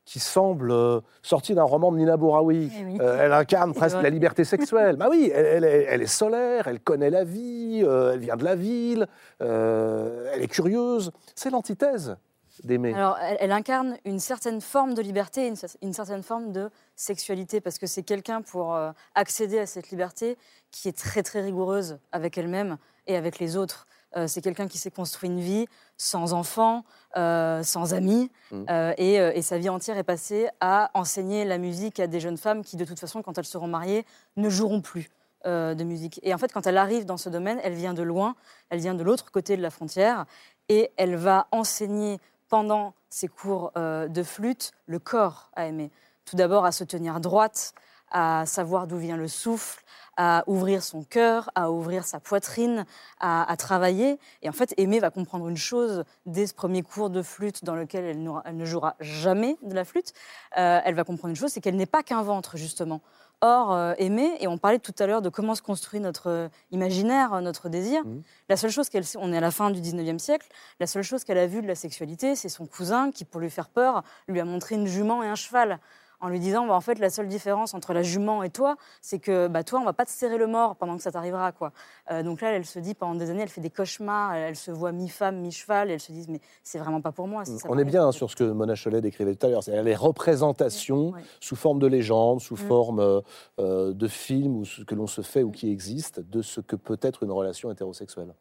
A: qui semble euh, sortie d'un roman de Nina Bouraoui.
D: Eh oui.
A: Euh, elle incarne presque la liberté sexuelle. bah oui, elle, elle est, elle est solaire, elle connaît la vie, euh, elle vient de la ville, elle est curieuse. C'est l'antithèse d'Aimée.
D: Alors, elle, elle incarne une certaine forme de liberté, une, une certaine forme de sexualité, parce que c'est quelqu'un pour accéder à cette liberté qui est très très rigoureuse avec elle-même et avec les autres. Euh, c'est quelqu'un qui s'est construit une vie sans enfants, euh, sans amis,
A: Mm.
D: euh, et, et sa vie entière est passée à enseigner la musique à des jeunes femmes qui, de toute façon, quand elles seront mariées, ne joueront plus de musique. Et en fait, quand elle arrive dans ce domaine, elle vient de loin, elle vient de l'autre côté de la frontière, et elle va enseigner pendant ses cours de flûte le corps à aimer. Tout d'abord à se tenir droite, à savoir d'où vient le souffle, à ouvrir son cœur, à ouvrir sa poitrine, à, à travailler. Et en fait, Aimée va comprendre une chose dès ce premier cours de flûte dans lequel elle, ne jouera jamais de la flûte. Euh, elle va comprendre une chose, c'est qu'elle n'est pas qu'un ventre, justement. Or, euh, Aimée, et on parlait tout à l'heure de comment se construit notre euh, imaginaire, notre désir,
A: Mhm.
D: la seule chose qu'elle sait, on est à la fin du 19e siècle, la seule chose qu'elle a vue de la sexualité, c'est son cousin qui, pour lui faire peur, lui a montré une jument et un cheval. En lui disant, bah, en fait, la seule différence entre la jument et toi, c'est que bah, toi, on va pas te serrer le mort pendant que ça t'arrivera. quoi. Euh, donc là, elle se dit, pendant des années, elle fait des cauchemars, elle, elle se voit mi-femme, mi-cheval, et elle se dit, mais c'est vraiment pas pour moi. ça
A: On est bien sur ce que Mona Cholet décrivait tout à l'heure, c'est-à-dire les représentations sous forme de légende, sous
D: Mm.
A: forme euh, euh, de film ou ce que l'on se fait ou qui existe de ce que peut être une relation hétérosexuelle.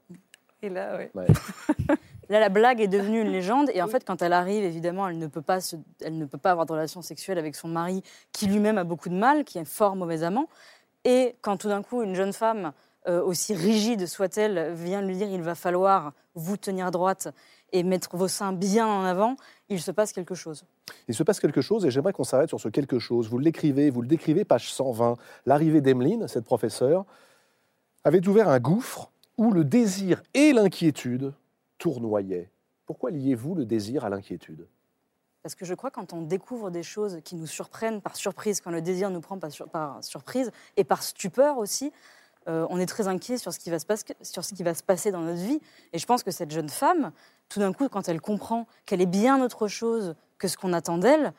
C: Et là, ouais.
A: Ouais.
D: Là, la blague est devenue une légende. Et en fait, quand elle arrive, évidemment, elle ne peut pas, se- elle ne peut pas avoir de relation sexuelle avec son mari, qui lui-même a beaucoup de mal, qui est fort mauvais amant. Et quand tout d'un coup, une jeune femme, euh, aussi rigide soit-elle, vient lui dire il va falloir vous tenir droite et mettre vos seins bien en avant, il se passe quelque chose.
A: Il se passe quelque chose et j'aimerais qu'on s'arrête sur ce quelque chose. Vous l'écrivez, vous le décrivez, page 120. L'arrivée d'Emeline, cette professeure, avait ouvert un gouffre où le désir et l'inquiétude tournoyaient. Pourquoi liez-vous le désir à l'inquiétude?
D: Parce que je crois quand on découvre des choses qui nous surprennent par surprise, quand le désir nous prend par, sur- par surprise et par stupeur aussi, euh, on est très inquiet sur ce, qui va se passer, dans notre vie. Et je pense que cette jeune femme, tout d'un coup, quand elle comprend qu'elle est bien autre chose que ce qu'on attend d'elle,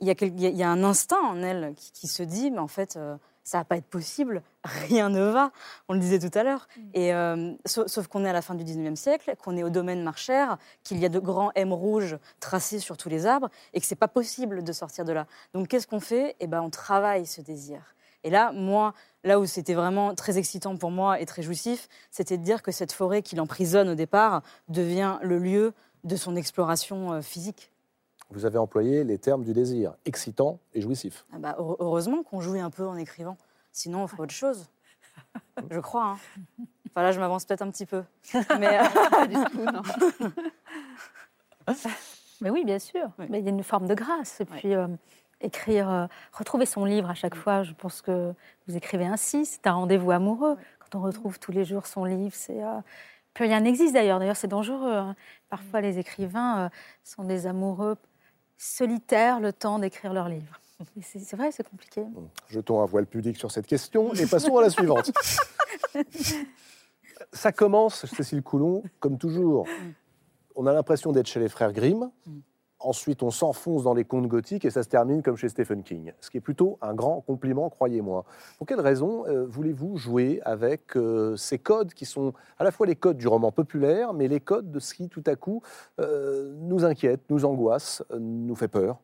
D: il y, a un instinct en elle qui, qui se dit, mais en fait, euh, ça va pas être possible, rien ne va. On le disait tout à l'heure. Et euh, sauf, sauf qu'on est à la fin du 19e siècle, qu'on est au domaine marchère, qu'il y a de grands M rouges tracés sur tous les arbres et que c'est pas possible de sortir de là. Donc qu'est-ce qu'on fait? Eh ben, on travaille ce désir. Et là, moi, là où c'était vraiment très excitant pour moi et très jouissif, c'était de dire que cette forêt qui l'emprisonne au départ devient le lieu de son exploration euh, physique.
A: Vous avez employé les termes du désir, excitant et jouissif.
D: Ah bah, heure- heureusement qu'on jouit un peu en écrivant. Sinon, on ferait autre chose. Je crois. hein. Enfin là, je m'avance peut-être un petit peu. Mais, euh,
B: Mais oui, bien sûr.
D: Oui.
B: Mais il y a une forme de grâce. Et puis, euh, écrire, euh, retrouver son livre à chaque fois, je pense que vous écrivez ainsi, c'est un rendez-vous amoureux. Quand on retrouve tous les jours son livre, c'est. euh, Plus rien n'existe d'ailleurs. D'ailleurs, c'est dangereux. hein. Parfois, les écrivains euh, sont des amoureux solitaires le temps d'écrire leur livre. C'est vrai, c'est compliqué.
A: Jetons un voile pudique sur cette question et passons à la suivante. Ça commence, Cécile Coulon, comme toujours. On a l'impression d'être chez les frères Grimm. Ensuite, on s'enfonce dans les contes gothiques et ça se termine comme chez Stephen King. Ce qui est plutôt un grand compliment, croyez-moi. Pour quelle raison euh, voulez-vous jouer avec euh, ces codes qui sont à la fois les codes du roman populaire, mais les codes de ce qui, tout à coup, euh, nous inquiète, nous angoisse, euh, nous fait peur?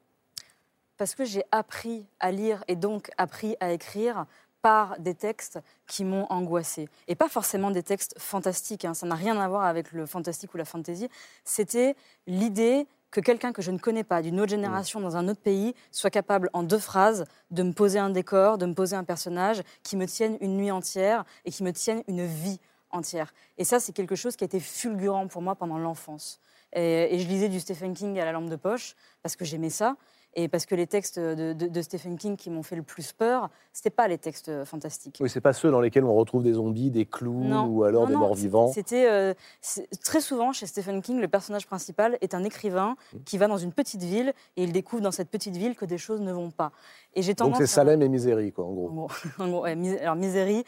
D: Parce que j'ai appris à lire et donc appris à écrire par des textes qui m'ont angoissée. Et pas forcément des textes fantastiques, hein, ça n'a rien à voir avec le fantastique ou la fantaisie. C'était l'idée que quelqu'un que je ne connais pas, d'une autre génération, dans un autre pays, soit capable en deux phrases de me poser un décor, de me poser un personnage qui me tienne une nuit entière et qui me tienne une vie entière. Et ça, c'est quelque chose qui a été fulgurant pour moi pendant l'enfance. Et, et je lisais du Stephen King à la lampe de poche parce que j'aimais ça. Et parce que les textes de, de- de Stephen King qui m'ont fait le plus peur, c'était pas les textes fantastiques.
A: Oui, c'est pas ceux dans lesquels on retrouve des zombies, des
D: Non.
A: ou alors
D: Non,
A: des
D: non,
A: morts
D: c'est-
A: vivants.
D: C'était euh, c'est- très souvent chez Stephen King, le personnage principal est un écrivain
A: Mmh.
D: qui va dans une petite ville et il découvre dans cette petite ville que des choses ne vont pas. Et j'ai
A: Donc
D: tendance
A: c'est
D: à-
A: Salem et Misérie, quoi, en gros.
D: en gros, en gros, ouais, mis- alors Misérie.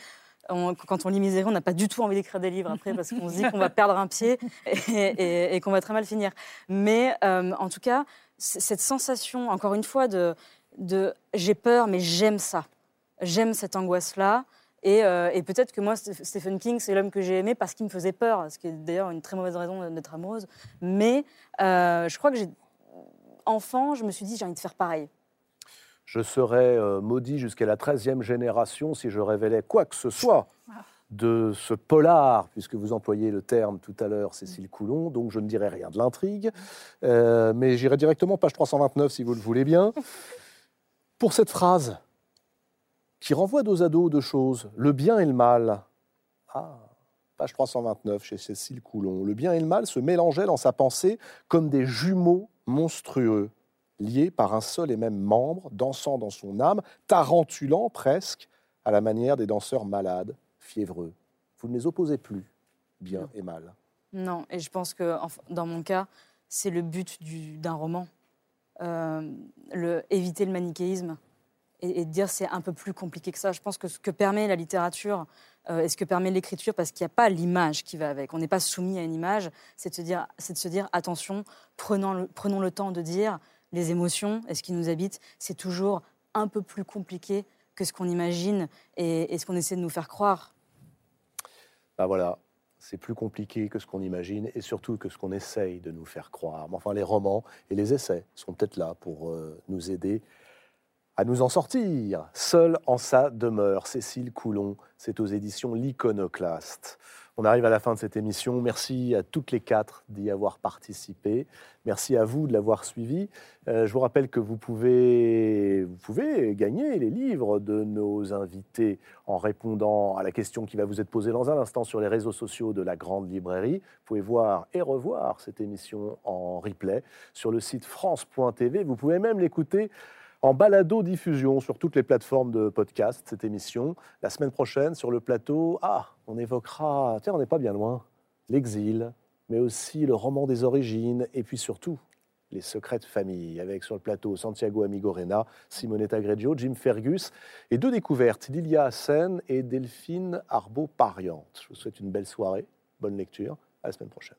D: on- quand on lit Misérie, on n'a pas du tout envie d'écrire des livres après parce qu'on se dit qu'on va perdre un pied et, et- et qu'on va très mal finir. Mais euh, en tout cas, cette sensation, encore une fois, de, de j'ai peur, mais j'aime ça. J'aime cette angoisse-là. Et, euh, et peut-être que moi, Steph- Stephen King, c'est l'homme que j'ai aimé parce qu'il me faisait peur, ce qui est d'ailleurs une très mauvaise raison d'être amoureuse. Mais euh, je crois que j'ai enfant, je me suis dit j'ai envie de faire pareil.
A: Je serais euh, maudit jusqu'à la 13e génération si je révélais quoi que ce soit de ce polar, puisque vous employez le terme tout à l'heure, Cécile Coulon, donc je ne dirai rien de l'intrigue, Euh, mais j'irai directement page 329 si vous le voulez bien. Pour cette phrase qui renvoie dos à dos deux choses, le bien et le mal. Ah, page 329 chez Cécile Coulon. Le bien et le mal se mélangeaient dans sa pensée comme des jumeaux monstrueux liés par un seul et même membre, dansant dans son âme, tarentulant presque, à la manière des danseurs malades, fiévreux. Vous ne les opposez plus, bien et mal.
D: Non, et je pense que enfin, dans mon cas, c'est le but du- d'un roman. Euh, le, éviter le manichéisme et, et dire c'est un peu plus compliqué que ça. Je pense que ce que permet la littérature euh, et ce que permet l'écriture, parce qu'il n'y a pas l'image qui va avec, on n'est pas soumis à une image, c'est de se dire, c'est de se dire attention, prenons le, prenons le temps de dire les émotions et ce qui nous habite, c'est toujours un peu plus compliqué que ce qu'on imagine et, et ce qu'on essaie de nous faire croire.
A: Ben voilà, c'est plus compliqué que ce qu'on imagine et surtout que ce qu'on essaye de nous faire croire. Mais enfin, les romans et les essais sont peut-être là pour euh, nous aider à nous en sortir. Seul en sa demeure, Cécile Coulon, c'est aux éditions L'Iconoclaste. On arrive à la fin de cette émission. Merci à toutes les quatre d'y avoir participé. Merci à vous de l'avoir suivi. Euh, je vous rappelle que vous pouvez, vous pouvez gagner les livres de nos invités en répondant à la question qui va vous être posée dans un instant sur les réseaux sociaux de la Grande Librairie. Vous pouvez voir et revoir cette émission en replay sur le site france.tv. Vous pouvez même l'écouter en balado-diffusion sur toutes les plateformes de podcast, cette émission. La semaine prochaine, sur le plateau, ah, on évoquera, tiens, on n'est pas bien loin, l'exil, mais aussi le roman des origines, et puis surtout, les secrets de famille, avec sur le plateau Santiago Amigorena, Simonetta Greggio, Jim Fergus, et deux découvertes, Lilia Hassen et Delphine Arbo-Pariante. Je vous souhaite une belle soirée, bonne lecture, à la semaine prochaine.